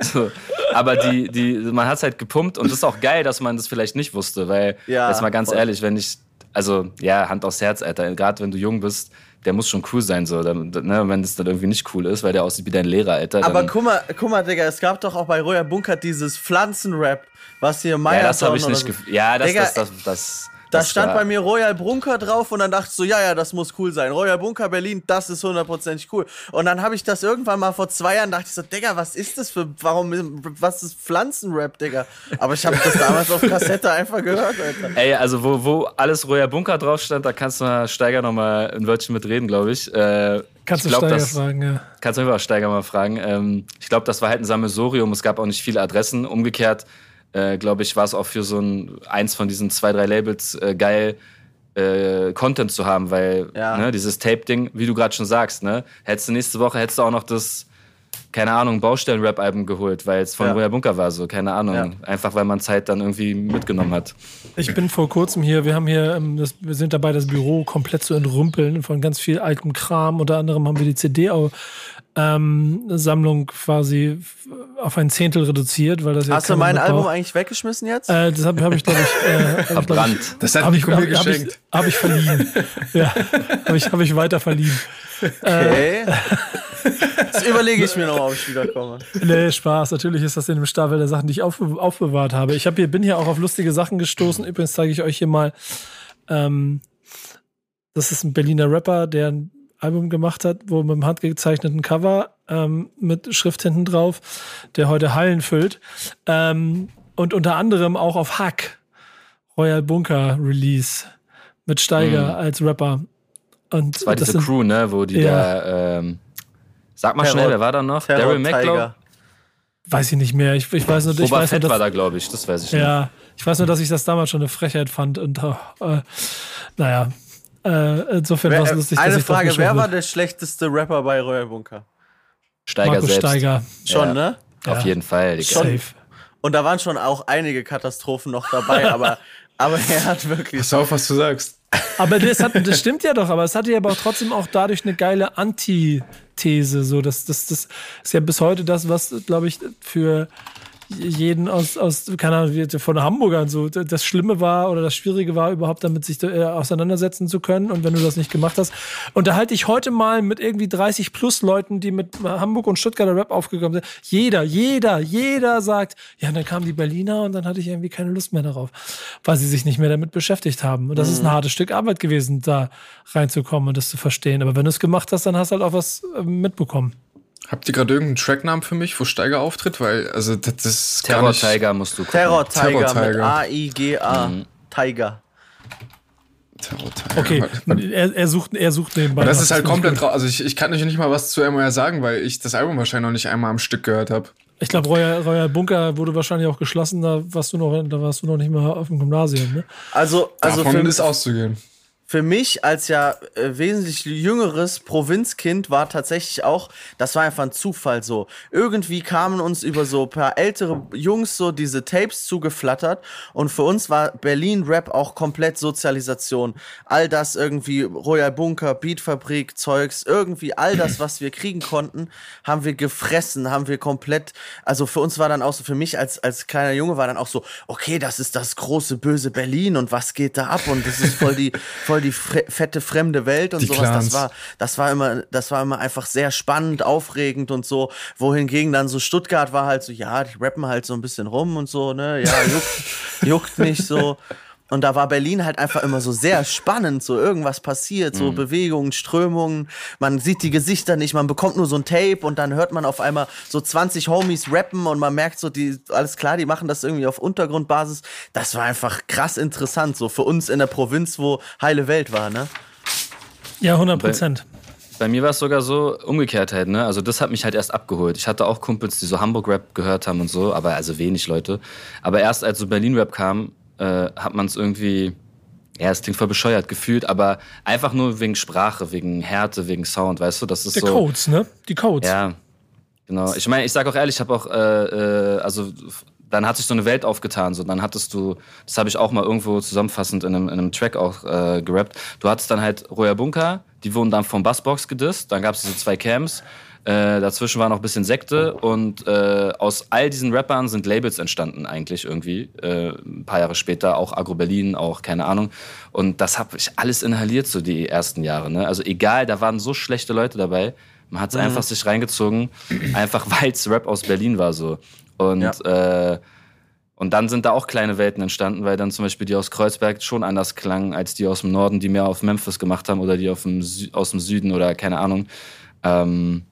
so. Aber die, die, man hat es halt gepumpt und das ist auch geil, dass man das vielleicht nicht wusste, weil, ja, jetzt mal ganz voll. ehrlich, wenn ich, also ja, Hand aufs Herz, Alter, gerade wenn du jung bist, der muss schon cool sein, so, ne, wenn das dann irgendwie nicht cool ist, weil der aussieht wie dein Lehrer, Alter. Aber guck mal, guck mal, Digga, es gab doch auch bei Roya Bunker dieses Pflanzenrap, was hier Meier Ja, das habe ich nicht so. Ja, das, Digga, das, das, das, da stand bei mir Royal Bunker drauf und dann dachte ich so, ja, ja, das muss cool sein. Royal Bunker Berlin, das ist hundertprozentig cool. Und dann habe ich das irgendwann mal vor zwei Jahren, dachte ich so, Digga, was ist das für, warum, was ist Pflanzenrap, Digga? Aber ich habe das damals auf Kassette einfach gehört, Alter. Ey, also wo, wo alles Royal Bunker drauf stand, da kannst du mal Steiger noch mal ein Wörtchen mitreden, glaube ich. Äh, kannst ich du Steiger das, fragen, ja. Kannst du einfach Steiger mal fragen. Ähm, ich glaube, das war halt ein Sammelsorium, es gab auch nicht viele Adressen. Umgekehrt, äh, glaube ich, war es auch für so ein, eins von diesen zwei, drei Labels äh, geil, äh, Content zu haben, weil Ja. ne, dieses Tape-Ding, wie du gerade schon sagst, ne, hättest du nächste Woche hättest du auch noch das, keine Ahnung, Baustellen-Rap-Album geholt, weil es von Ja. Roya Bunker war, so, keine Ahnung. Ja. Einfach weil man Zeit dann irgendwie mitgenommen hat. Ich bin vor kurzem hier, wir haben hier, ähm, das, wir sind dabei, das Büro komplett zu entrümpeln von ganz viel altem Kram. Unter anderem haben wir die CD-Sammlung quasi f- auf ein Zehntel reduziert, weil das ja Hast du mein Album braucht. eigentlich weggeschmissen jetzt? Äh, das habe hab ich, glaube ich, äh, hab ich, glaub ich, Verbrannt. Das hat Habe ich, Nico mir hab, hab ich, geschenkt. hab ich verliehen. ja, habe ich, hab ich weiter verliehen. Okay. Jetzt überlege ich mir noch, ob ich wiederkomme. Nee, Spaß. Natürlich ist das in dem Stapel der Sachen, die ich auf, aufbewahrt habe. Ich hab hier, bin hier auch auf lustige Sachen gestoßen. Übrigens zeige ich euch hier mal. Ähm, das ist ein Berliner Rapper, der ein Album gemacht hat, wo mit einem handgezeichneten Cover ähm, mit Schrift hinten drauf, der heute Hallen füllt. Ähm, und unter anderem auch auf Hack Royal Bunker Release mit Steiger als Rapper. Und Das war diese sind- Crew, ne, wo die Ja. da, ähm, sag mal Terror- schnell, wer war da noch? Daryl McLaughlin? Weiß ich nicht mehr. Ich, ich weiß nur, ich Boba weiß nur, Fett dass, war da, glaube ich, das weiß ich nicht. Ja, ich weiß nur, dass ich das damals schon eine Frechheit fand und äh, naja, äh, insofern war es Wer, lustig, dass eine Frage, wer war der schlechteste Rapper bei Royal Bunker? Steiger Markus selbst. Steiger. Schon, Ja. ne? Auf Ja. jeden Fall, Digga. Schon. Safe. Und da waren schon auch einige Katastrophen noch dabei, aber, aber er hat wirklich. Pass auf, was du sagst. Aber das, hat, das stimmt ja doch, aber es hatte ja aber auch trotzdem auch dadurch eine geile Antithese. So, das, das, das ist ja bis heute das, was, glaube ich, für jeden aus, aus keine Ahnung, wie- von Hamburgern so das Schlimme war oder das Schwierige war, überhaupt damit sich äh, auseinandersetzen zu können. Und wenn du das nicht gemacht hast, unterhalte ich heute mal mit irgendwie 30 plus Leuten, die mit Hamburg und Stuttgarter Rap aufgekommen sind. Jeder, jeder, jeder sagt, ja, dann kamen die Berliner und dann hatte ich irgendwie keine Lust mehr darauf, weil sie sich nicht mehr damit beschäftigt haben. Und das ist ein hartes Stück Arbeit gewesen, da reinzukommen und das zu verstehen. Aber wenn du es gemacht hast, dann hast du halt auch was äh, mitbekommen. Habt ihr gerade irgendeinen Tracknamen für mich, wo Steiger auftritt? Weil, also, das ist gar Terror nicht... Tiger musst du gucken. Terror Tiger Terror mit. A-I-G-A. Mhm. Tiger. Terror Tiger. Okay, er, er, sucht, er sucht nebenbei. Das ist halt komplett raus. Also ich, ich kann euch nicht mal was zu MOR sagen, weil ich das Album wahrscheinlich noch nicht einmal am Stück gehört habe. Ich glaube, Royal, Royal Bunker wurde wahrscheinlich auch geschlossen, da warst du noch, da warst du noch nicht mal auf dem Gymnasium, ne? Also, also Davon für, ist auszugehen. Für mich als ja äh, wesentlich jüngeres Provinzkind war tatsächlich auch, das war einfach ein Zufall so. Irgendwie kamen uns über so paar ältere Jungs so diese Tapes zugeflattert und für uns war Berlin Rap auch komplett Sozialisation. All das irgendwie Royal Bunker, Beatfabrik, Zeugs, irgendwie all das, was wir kriegen konnten, haben wir gefressen, haben wir komplett, also für uns war dann auch so, für mich als, als kleiner Junge war dann auch so, okay, das ist das große böse Berlin und was geht da ab und das ist voll die, voll die fre fette fremde Welt und Die sowas. Das Clans. war, das war immer, das war immer einfach sehr spannend, aufregend und so. Wohingegen dann so Stuttgart war halt so, ja, die rappen halt so ein bisschen rum und so, ne, ja, juckt, juckt nicht so. Und da war Berlin halt einfach immer so sehr spannend, so irgendwas passiert, so Bewegungen, Strömungen. Man sieht die Gesichter nicht, man bekommt nur so ein Tape und dann hört man auf einmal so 20 Homies rappen und man merkt so, die, alles klar, die machen das irgendwie auf Untergrundbasis. Das war einfach krass interessant, so für uns in der Provinz, wo heile Welt war, ne? Ja, 100 Prozent. Bei mir war es sogar so umgekehrt halt, ne? Also das hat mich halt erst abgeholt. Ich hatte auch Kumpels, die so Hamburg-Rap gehört haben und so, aber also wenig Leute. Aber erst als so Berlin-Rap kam, äh, hat man es irgendwie, ja, es klingt voll bescheuert gefühlt, aber einfach nur wegen Sprache, wegen Härte, wegen Sound, weißt du? Das ist Die so. Codes, ne? Die Codes. Ja, genau. Ich meine, ich sag auch ehrlich, ich habe auch, äh, äh, also dann hat sich so eine Welt aufgetan. So, dann hattest du, das habe ich auch mal irgendwo zusammenfassend in einem, in einem Track auch äh, gerappt. Du hattest dann halt Roya Bunker, die wurden dann vom Bassbox gedisst. Dann gab es diese zwei Camps. Äh, dazwischen war noch ein bisschen Sekte und äh, aus all diesen Rappern sind Labels entstanden eigentlich irgendwie. Äh, ein paar Jahre später auch Agro Berlin, auch keine Ahnung. Und das habe ich alles inhaliert so die ersten Jahre. Ne? Also egal, da waren so schlechte Leute dabei. Man hat es einfach sich reingezogen, einfach weil es Rap aus Berlin war so. Und äh, und dann sind da auch kleine Welten entstanden, weil dann zum Beispiel die aus Kreuzberg schon anders klangen als die aus dem Norden, die mehr auf Memphis gemacht haben oder die dem aus dem Süden oder keine Ahnung. Ähm,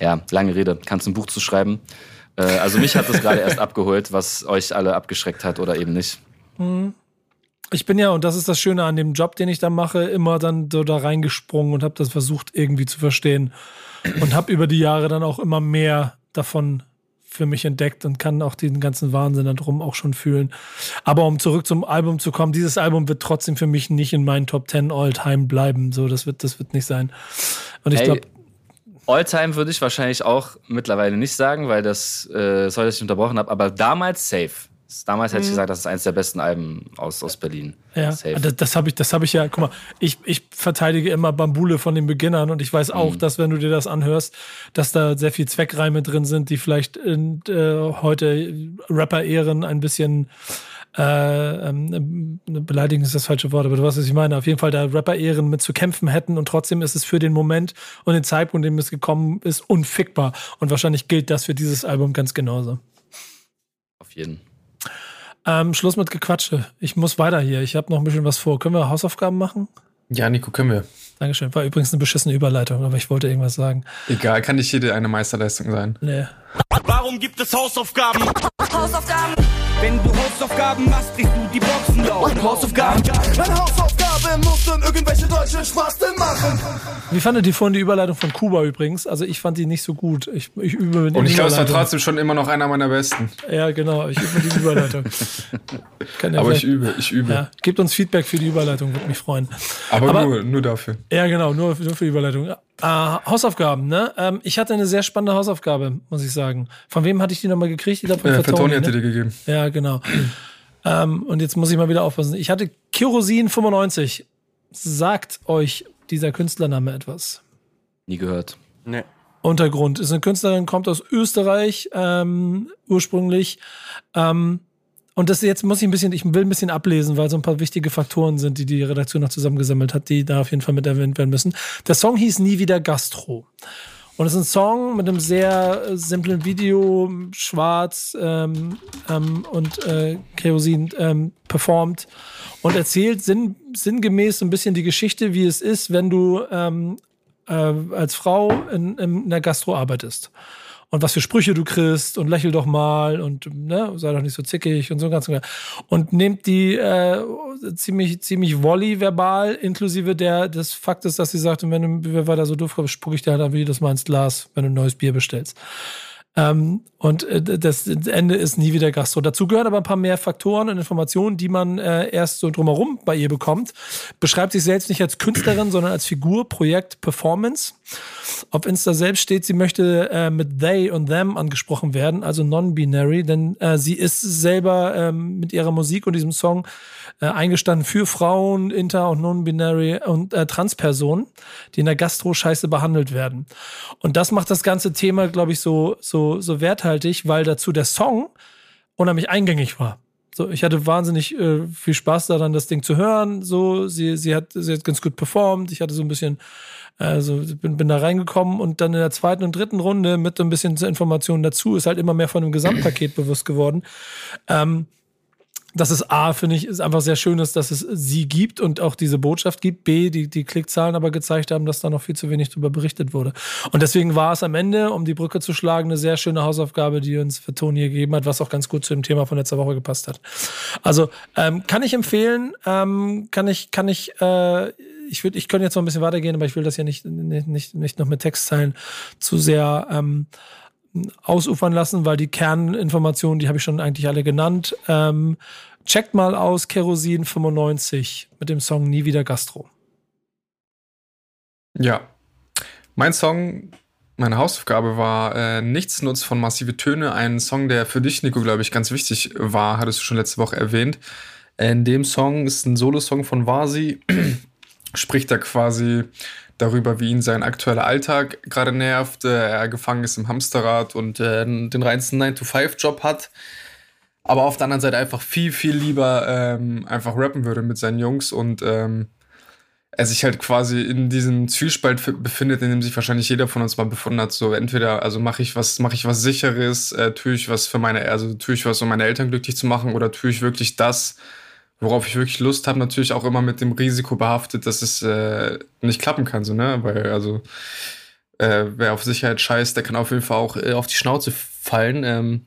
ja, lange Rede, kannst ein Buch zu schreiben. Äh, also mich hat das gerade erst abgeholt, was euch alle abgeschreckt hat oder eben nicht. Ich bin ja, und das ist das Schöne an dem Job, den ich da mache, immer dann so da reingesprungen und habe das versucht irgendwie zu verstehen. Und habe über die Jahre dann auch immer mehr davon für mich entdeckt und kann auch den ganzen Wahnsinn da drum auch schon fühlen. Aber um zurück zum Album zu kommen, dieses Album wird trotzdem für mich nicht in meinen Top 10 All-Time bleiben. So, das wird, das wird nicht sein. Und ich glaube, Alltime würde ich wahrscheinlich auch mittlerweile nicht sagen, weil das, äh, sorry, dass ich unterbrochen habe, aber damals safe. Damals hätte ich gesagt, das ist eines der besten Alben aus, aus Berlin. Ja, Safe. das, das habe ich, das habe ich ja. Guck mal, ich, ich verteidige immer Bambule von den Beginnern und ich weiß auch, Mhm. dass wenn du dir das anhörst, dass da sehr viel Zweckreime drin sind, die vielleicht in, äh, heute Rapper-Ehren ein bisschen äh, ähm, beleidigen ist das falsche Wort, aber du weißt, was ich meine. Auf jeden Fall da Rapper-Ehren mit zu kämpfen hätten und trotzdem ist es für den Moment und den Zeitpunkt, in dem es gekommen ist, unfickbar. Und wahrscheinlich gilt das für dieses Album ganz genauso. Auf jeden. Ähm, Schluss mit Gequatsche. Ich muss weiter hier. Ich habe noch ein bisschen was vor. Können wir Hausaufgaben machen? Ja, Nico, können wir. Dankeschön. War übrigens eine beschissene Überleitung, aber ich wollte irgendwas sagen. Egal, kann nicht jede eine Meisterleistung sein. Nee. Warum gibt es Hausaufgaben? Hausaufgaben. Wenn du Hausaufgaben machst, kriegst du die Boxen laut. Hausaufgaben. Meine Hausaufgabe muss dann irgendwelche deutschen Spasten machen. Wie fandet ihr vorhin die Überleitung von Kuba übrigens? Also ich fand die nicht so gut. Ich, ich übe mit Und ich glaube, es war trotzdem schon immer noch einer meiner besten. Ja, genau. Ich übe mit die Überleitung. Kann ja Aber ich übe, ich übe. Ja, gebt uns Feedback für die Überleitung, würde mich freuen. Aber, Aber- nur, nur dafür. Ja, genau, nur, nur für die Überleitung. Äh, Hausaufgaben, ne? Ähm, ich hatte eine sehr spannende Hausaufgabe, muss ich sagen. Von wem hatte ich die nochmal gekriegt? Ich glaube, von Äh, Fatoni, Fatoni hat ne? dir die gegeben. Ja, genau. Ähm, und jetzt muss ich mal wieder aufpassen. Ich hatte Kerosin 95. Sagt euch dieser Künstlername etwas? Nie gehört. Nee. Untergrund ist eine Künstlerin, kommt aus Österreich ähm, ursprünglich. Ähm, und das jetzt muss ich ein bisschen, ich will ein bisschen ablesen, weil so ein paar wichtige Faktoren sind, die die Redaktion noch zusammengesammelt hat, die da auf jeden Fall mit erwähnt werden müssen. Der Song hieß Nie wieder Gastro. Und es ist ein Song mit einem sehr äh, simplen Video, schwarz ähm, ähm, und äh, Kerosin ähm, performt und erzählt sinn, sinngemäß so ein bisschen die Geschichte, wie es ist, wenn du ähm, äh, als Frau in, in der Gastro arbeitest. Und was für Sprüche du kriegst und lächel doch mal und ne, sei doch nicht so zickig und so ganz und nehmt die äh, ziemlich ziemlich volley verbal inklusive der des Faktes, dass sie sagt, wenn du wer weiter so doof spucke ich dir halt einfach jedes Mal ins Glas, wenn du ein neues Bier bestellst. Ähm, und äh, das Ende ist nie wieder Gastro. Dazu gehören aber ein paar mehr Faktoren und Informationen, die man äh, erst so drumherum bei ihr bekommt. Beschreibt sich selbst nicht als Künstlerin, sondern als Figur, Projekt, Performance. Auf Insta selbst steht, sie möchte äh, mit they und them angesprochen werden, also non-binary, denn äh, sie ist selber ähm, mit ihrer Musik und diesem Song äh, eingestanden für Frauen, inter- und non-binary und äh, Transpersonen, die in der Gastro scheiße behandelt werden. Und das macht das ganze Thema, glaube ich, so, so, so werthaltig, weil dazu der Song unheimlich eingängig war. So, ich hatte wahnsinnig äh, viel Spaß daran, das Ding zu hören. So, sie, sie hat, sie hat ganz gut performt. Ich hatte so ein bisschen, also bin, bin da reingekommen und dann in der zweiten und dritten Runde mit so ein bisschen Informationen dazu ist halt immer mehr von dem Gesamtpaket bewusst geworden. Ähm, dass es A, finde ich, ist einfach sehr schön ist, dass es sie gibt und auch diese Botschaft gibt. B, die, die Klickzahlen aber gezeigt haben, dass da noch viel zu wenig darüber berichtet wurde. Und deswegen war es am Ende, um die Brücke zu schlagen, eine sehr schöne Hausaufgabe, die uns für Toni gegeben hat, was auch ganz gut zu dem Thema von letzter Woche gepasst hat. Also ähm, kann ich empfehlen, ähm, kann ich, kann ich, äh, ich würde, ich könnte jetzt noch ein bisschen weitergehen, aber ich will das ja nicht, nicht, nicht, nicht noch mit Textzeilen zu sehr ähm, ausufern lassen, weil die Kerninformationen, die habe ich schon eigentlich alle genannt. Ähm, checkt mal aus Kerosin 95 mit dem Song Nie wieder Gastro. Ja. Mein Song, meine Hausaufgabe war äh, Nichts nutzt von Massive Töne. Ein Song, der für dich, Nico, glaube ich, ganz wichtig war, hattest du schon letzte Woche erwähnt. In dem Song ist ein Solosong von Vasi, spricht da quasi darüber, wie ihn sein aktueller Alltag gerade nervt. Äh, er gefangen ist im Hamsterrad und äh, den reinsten 9-to-5-Job hat. Aber auf der anderen Seite einfach viel, viel lieber ähm, einfach rappen würde mit seinen Jungs und ähm, er sich halt quasi in diesem Zwiespalt befindet, in dem sich wahrscheinlich jeder von uns mal befunden hat. So entweder, also mache ich was, mache ich was sicheres, äh, tue ich was für meine, also tue ich was, um meine Eltern glücklich zu machen, oder tue ich wirklich das, worauf ich wirklich Lust habe, natürlich auch immer mit dem Risiko behaftet, dass es äh, nicht klappen kann, so, ne? Weil, also, äh, wer auf Sicherheit scheißt, der kann auf jeden Fall auch äh, auf die Schnauze fallen. Ähm,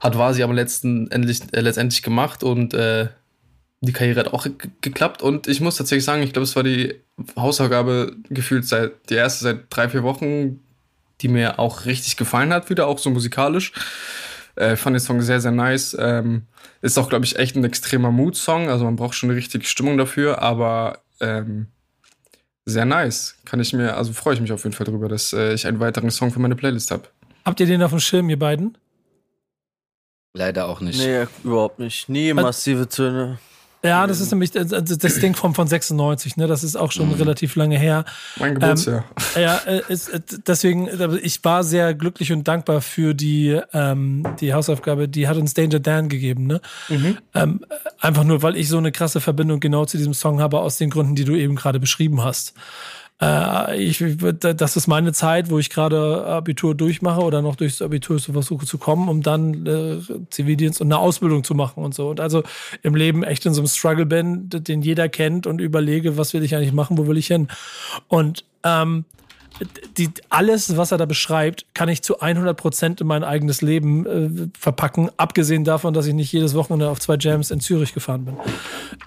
hat Vasi aber letzten, endlich, äh, letztendlich gemacht und äh, die Karriere hat auch ge geklappt. Und ich muss tatsächlich sagen, ich glaube, es war die Hausaufgabe gefühlt seit die erste seit drei, vier Wochen, die mir auch richtig gefallen hat, wieder auch so musikalisch. Äh, fand den Song sehr, sehr nice. Ähm, ist auch, glaube ich, echt ein extremer Mood-Song. Also man braucht schon eine richtige Stimmung dafür, aber ähm, sehr nice. Kann ich mir, also freue ich mich auf jeden Fall darüber, dass äh, ich einen weiteren Song für meine Playlist habe. Habt ihr den auf dem Schirm, ihr beiden? Leider auch nicht. Nee, überhaupt nicht. Nie massive Töne. Ja, das ist nämlich das, das Ding von, von 96, ne? Das ist auch schon mhm. relativ lange her. Mein Geburtsjahr. Ähm, ja, äh, ist, äh, deswegen, ich war sehr glücklich und dankbar für die, ähm, die Hausaufgabe, die hat uns Danger Dan gegeben, ne? Mhm. Ähm, einfach nur, weil ich so eine krasse Verbindung genau zu diesem Song habe, aus den Gründen, die du eben gerade beschrieben hast. Äh, ich, das ist meine Zeit, wo ich gerade Abitur durchmache oder noch durchs Abitur versuche zu kommen, um dann äh, Zivildienst und eine Ausbildung zu machen und so. Und also im Leben echt in so einem Struggle bin, den jeder kennt und überlege, was will ich eigentlich machen, wo will ich hin. Und ähm, die, alles, was er da beschreibt, kann ich zu 100 Prozent in mein eigenes Leben äh, verpacken, abgesehen davon, dass ich nicht jedes Wochenende auf zwei Jams in Zürich gefahren bin.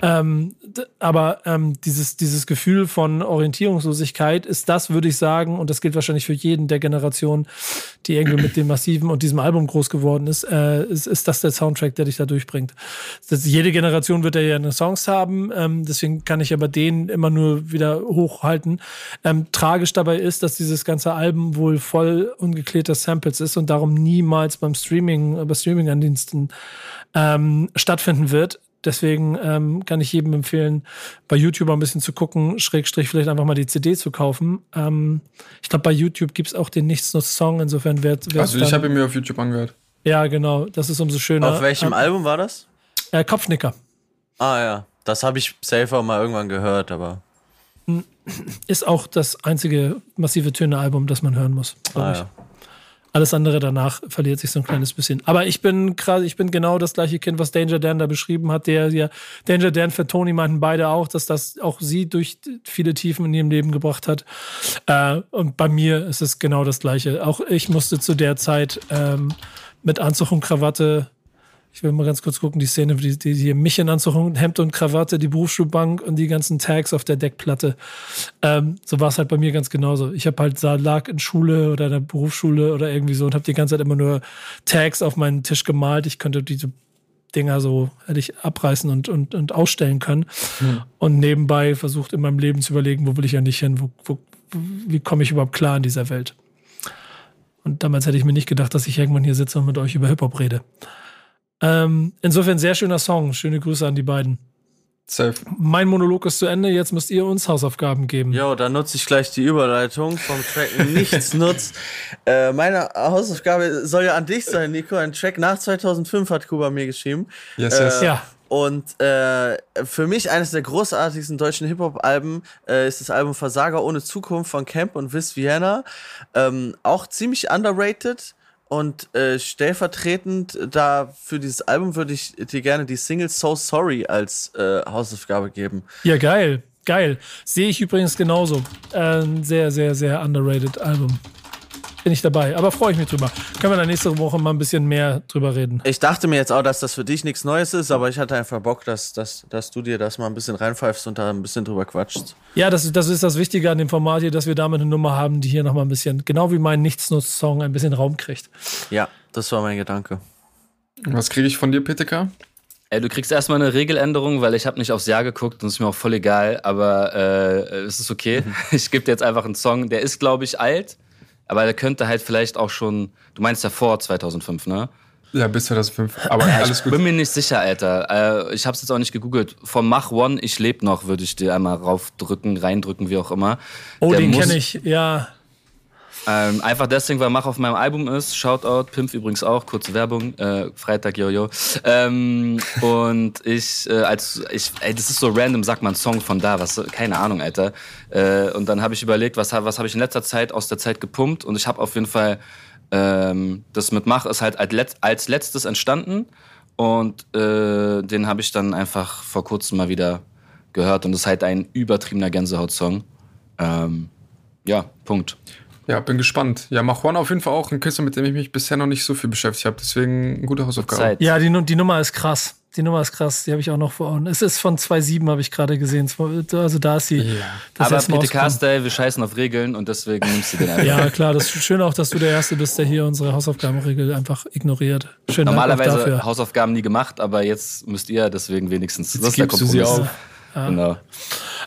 Ähm, aber ähm, dieses, dieses Gefühl von Orientierungslosigkeit ist das, würde ich sagen, und das gilt wahrscheinlich für jeden der Generation, die irgendwie mit dem Massiven und diesem Album groß geworden ist, äh, ist, ist das der Soundtrack, der dich da durchbringt. Das, jede Generation wird ja eine Songs haben, ähm, deswegen kann ich aber den immer nur wieder hochhalten. Ähm, tragisch dabei ist, dass dieses ganze Album wohl voll ungeklärter Samples ist und darum niemals beim Streaming, bei Streaming-Andiensten ähm, stattfinden wird. Deswegen ähm, kann ich jedem empfehlen, bei YouTube ein bisschen zu gucken, Schrägstrich vielleicht einfach mal die CD zu kaufen. Ähm, ich glaube, bei YouTube gibt es auch den Nichtsnutz-Song, insofern wird Also ich habe ihn mir auf YouTube angehört. Ja, genau, das ist umso schöner. Auf welchem ähm, Album war das? Äh, Kopfnicker. Ah ja, das habe ich safer mal irgendwann gehört, aber ist auch das einzige massive Töne-Album, das man hören muss. Ah, ja. Alles andere danach verliert sich so ein kleines bisschen. Aber ich bin gerade, ich bin genau das gleiche Kind, was Danger Dan da beschrieben hat. Der ja, Danger Dan für Tony meinten beide auch, dass das auch sie durch viele Tiefen in ihrem Leben gebracht hat. Äh, und bei mir ist es genau das gleiche. Auch ich musste zu der Zeit ähm, mit Anzug und Krawatte ich will mal ganz kurz gucken, die Szene, die, die hier mich in Anzug, Hemd und Krawatte, die Berufsschulbank und die ganzen Tags auf der Deckplatte. Ähm, so war es halt bei mir ganz genauso. Ich habe halt lag in Schule oder in der Berufsschule oder irgendwie so und habe die ganze Zeit immer nur Tags auf meinen Tisch gemalt. Ich könnte diese Dinger so hätte ich abreißen und, und, und ausstellen können. Hm. Und nebenbei versucht in meinem Leben zu überlegen, wo will ich ja nicht hin, wo, wo, wie komme ich überhaupt klar in dieser Welt. Und damals hätte ich mir nicht gedacht, dass ich irgendwann hier sitze und mit euch über Hip-Hop rede. Ähm, insofern sehr schöner Song. Schöne Grüße an die beiden. Safe. Mein Monolog ist zu Ende, jetzt müsst ihr uns Hausaufgaben geben. Jo, dann nutze ich gleich die Überleitung vom Track Nichts nutzt. Äh, meine Hausaufgabe soll ja an dich sein, Nico. Ein Track nach 2005 hat Kuba mir geschrieben. Yes, yes. Äh, ja. Und äh, für mich eines der großartigsten deutschen Hip-Hop-Alben äh, ist das Album Versager ohne Zukunft von Camp und Wiss Vienna. Ähm, auch ziemlich underrated. Und äh, stellvertretend da für dieses Album würde ich dir gerne die Single So Sorry als äh, Hausaufgabe geben. Ja, geil. Geil. Sehe ich übrigens genauso. Äh, ein sehr, sehr, sehr underrated Album bin ich dabei. Aber freue ich mich drüber. Können wir dann nächste Woche mal ein bisschen mehr drüber reden. Ich dachte mir jetzt auch, dass das für dich nichts Neues ist, aber ich hatte einfach Bock, dass, dass, dass du dir das mal ein bisschen reinpfeifst und da ein bisschen drüber quatschst. Ja, das, das ist das Wichtige an dem Format hier, dass wir damit eine Nummer haben, die hier nochmal ein bisschen, genau wie mein Nichtsnutz-Song, ein bisschen Raum kriegt. Ja, das war mein Gedanke. Was kriege ich von dir, PTK? Ey, du kriegst erstmal eine Regeländerung, weil ich habe nicht aufs Jahr geguckt und es ist mir auch voll egal, aber äh, es ist okay. Mhm. Ich gebe dir jetzt einfach einen Song, der ist, glaube ich, alt, aber der könnte halt vielleicht auch schon, du meinst ja vor 2005, ne? Ja, bis 2005. Aber alles gut. Ich bin mir nicht sicher, Alter. Äh, ich hab's jetzt auch nicht gegoogelt. Von Mach One, ich lebe noch, würde ich dir einmal raufdrücken, reindrücken, wie auch immer. Oh, Der den kenne ich, ja. Ähm, einfach deswegen, weil Mach auf meinem Album ist. Shoutout, Pimp übrigens auch, kurze Werbung. Äh, Freitag, Jojo. Ähm, und ich, äh, als ich, ey, das ist so random, sag mal, ein Song von da, was, keine Ahnung, Alter. Äh, und dann habe ich überlegt, was, was habe ich in letzter Zeit aus der Zeit gepumpt und ich habe auf jeden Fall ähm, das mit Mach ist halt als letztes entstanden und äh, den habe ich dann einfach vor kurzem mal wieder gehört und das ist halt ein übertriebener Gänsehaut-Song. Ähm, ja, Punkt. Ja, bin gespannt. Ja, mach One auf jeden Fall auch ein Künstler, mit dem ich mich bisher noch nicht so viel beschäftigt habe. Deswegen eine gute Hausaufgabe. Ja, die, die Nummer ist krass. Die Nummer ist krass, die habe ich auch noch vor Augen. Es ist von 2.7, habe ich gerade gesehen. Also da ist sie. das Aber Mal PTK-Style, wir scheißen auf Regeln und deswegen nimmst du den einfach. Ja, klar, das ist schön auch, dass du der Erste bist, der hier unsere Hausaufgabenregel einfach ignoriert. Schön Normalerweise dafür. Hausaufgaben nie gemacht, aber jetzt müsst ihr deswegen wenigstens. Jetzt das ist der gibst du sie Kompromiss. auf. Genau.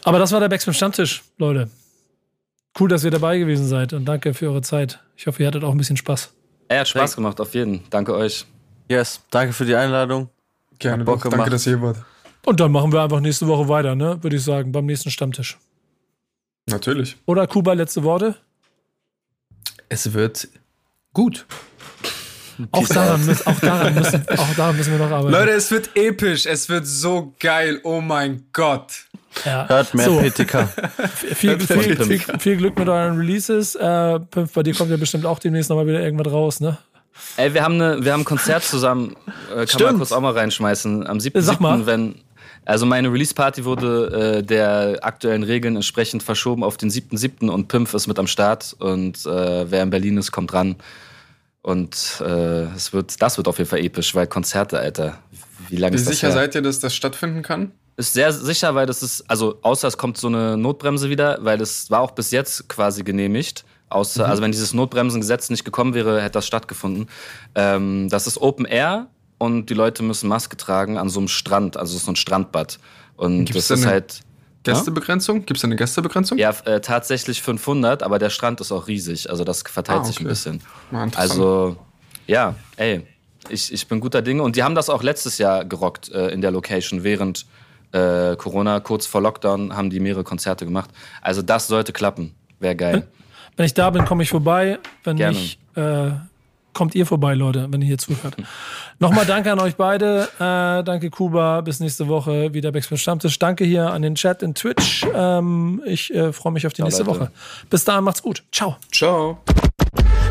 Aber das war der Backspin Stammtisch, Leute. Cool, dass ihr dabei gewesen seid und danke für eure Zeit. Ich hoffe, ihr hattet auch ein bisschen Spaß. Er hat Spaß gemacht, auf jeden. Danke euch. Yes, danke für die Einladung. Gerne, Bock doch. Danke, gemacht. dass ihr hier wart. Und dann machen wir einfach nächste Woche weiter, ne? Würde ich sagen, beim nächsten Stammtisch. Natürlich. Oder Kuba, letzte Worte? Es wird gut. Auch daran, müssen, auch, daran müssen, auch daran müssen wir noch arbeiten. Leute, es wird episch. Es wird so geil. Oh mein Gott. Ja. Hört mehr So. PTK. viel, viel, viel, viel Glück mit euren Releases. Äh, Pimp, bei dir kommt ja bestimmt auch demnächst nochmal wieder irgendwas raus, ne? Ey, wir haben, eine, wir haben ein Konzert zusammen. Äh, kann man kurz auch mal reinschmeißen. Am 7.7., Sag mal. wenn. Also meine Release-Party wurde äh, der aktuellen Regeln entsprechend verschoben auf den 7.7. und Pimpf ist mit am Start und äh, wer in Berlin ist, kommt ran. Und äh, es wird, das wird auf jeden Fall episch, weil Konzerte, Alter. Wie lange Wie ist das sicher her? seid ihr, dass das stattfinden kann? Ist sehr sicher, weil das ist, also außer es kommt so eine Notbremse wieder, weil es war auch bis jetzt quasi genehmigt. Außer, also wenn dieses Notbremsengesetz nicht gekommen wäre, hätte das stattgefunden. Ähm, das ist Open Air und die Leute müssen Maske tragen an so einem Strand, also so ein Strandbad. Und Gibt's das ist halt Gästebegrenzung? Gibt es eine Gästebegrenzung? ja äh, tatsächlich 500, aber der Strand ist auch riesig, also das verteilt Ah, sich ein okay. bisschen. Interessant. Also ja, ey, ich, ich bin guter Dinge und die haben das auch letztes Jahr gerockt äh, in der Location während äh, Corona, kurz vor Lockdown, haben die mehrere Konzerte gemacht. Also das sollte klappen. Wäre geil. Wenn ich da bin, komme ich vorbei. Wenn Gerne. nicht, äh, kommt ihr vorbei, Leute, wenn ihr hier zuhört. Nochmal danke an euch beide. Äh, danke, Kuba. Bis nächste Woche wieder Backspin Stammtisch. Danke hier an den Chat in Twitch. Ähm, ich äh, freue mich auf die nächste Leute. Woche. Bis dahin, macht's gut. Ciao. Ciao.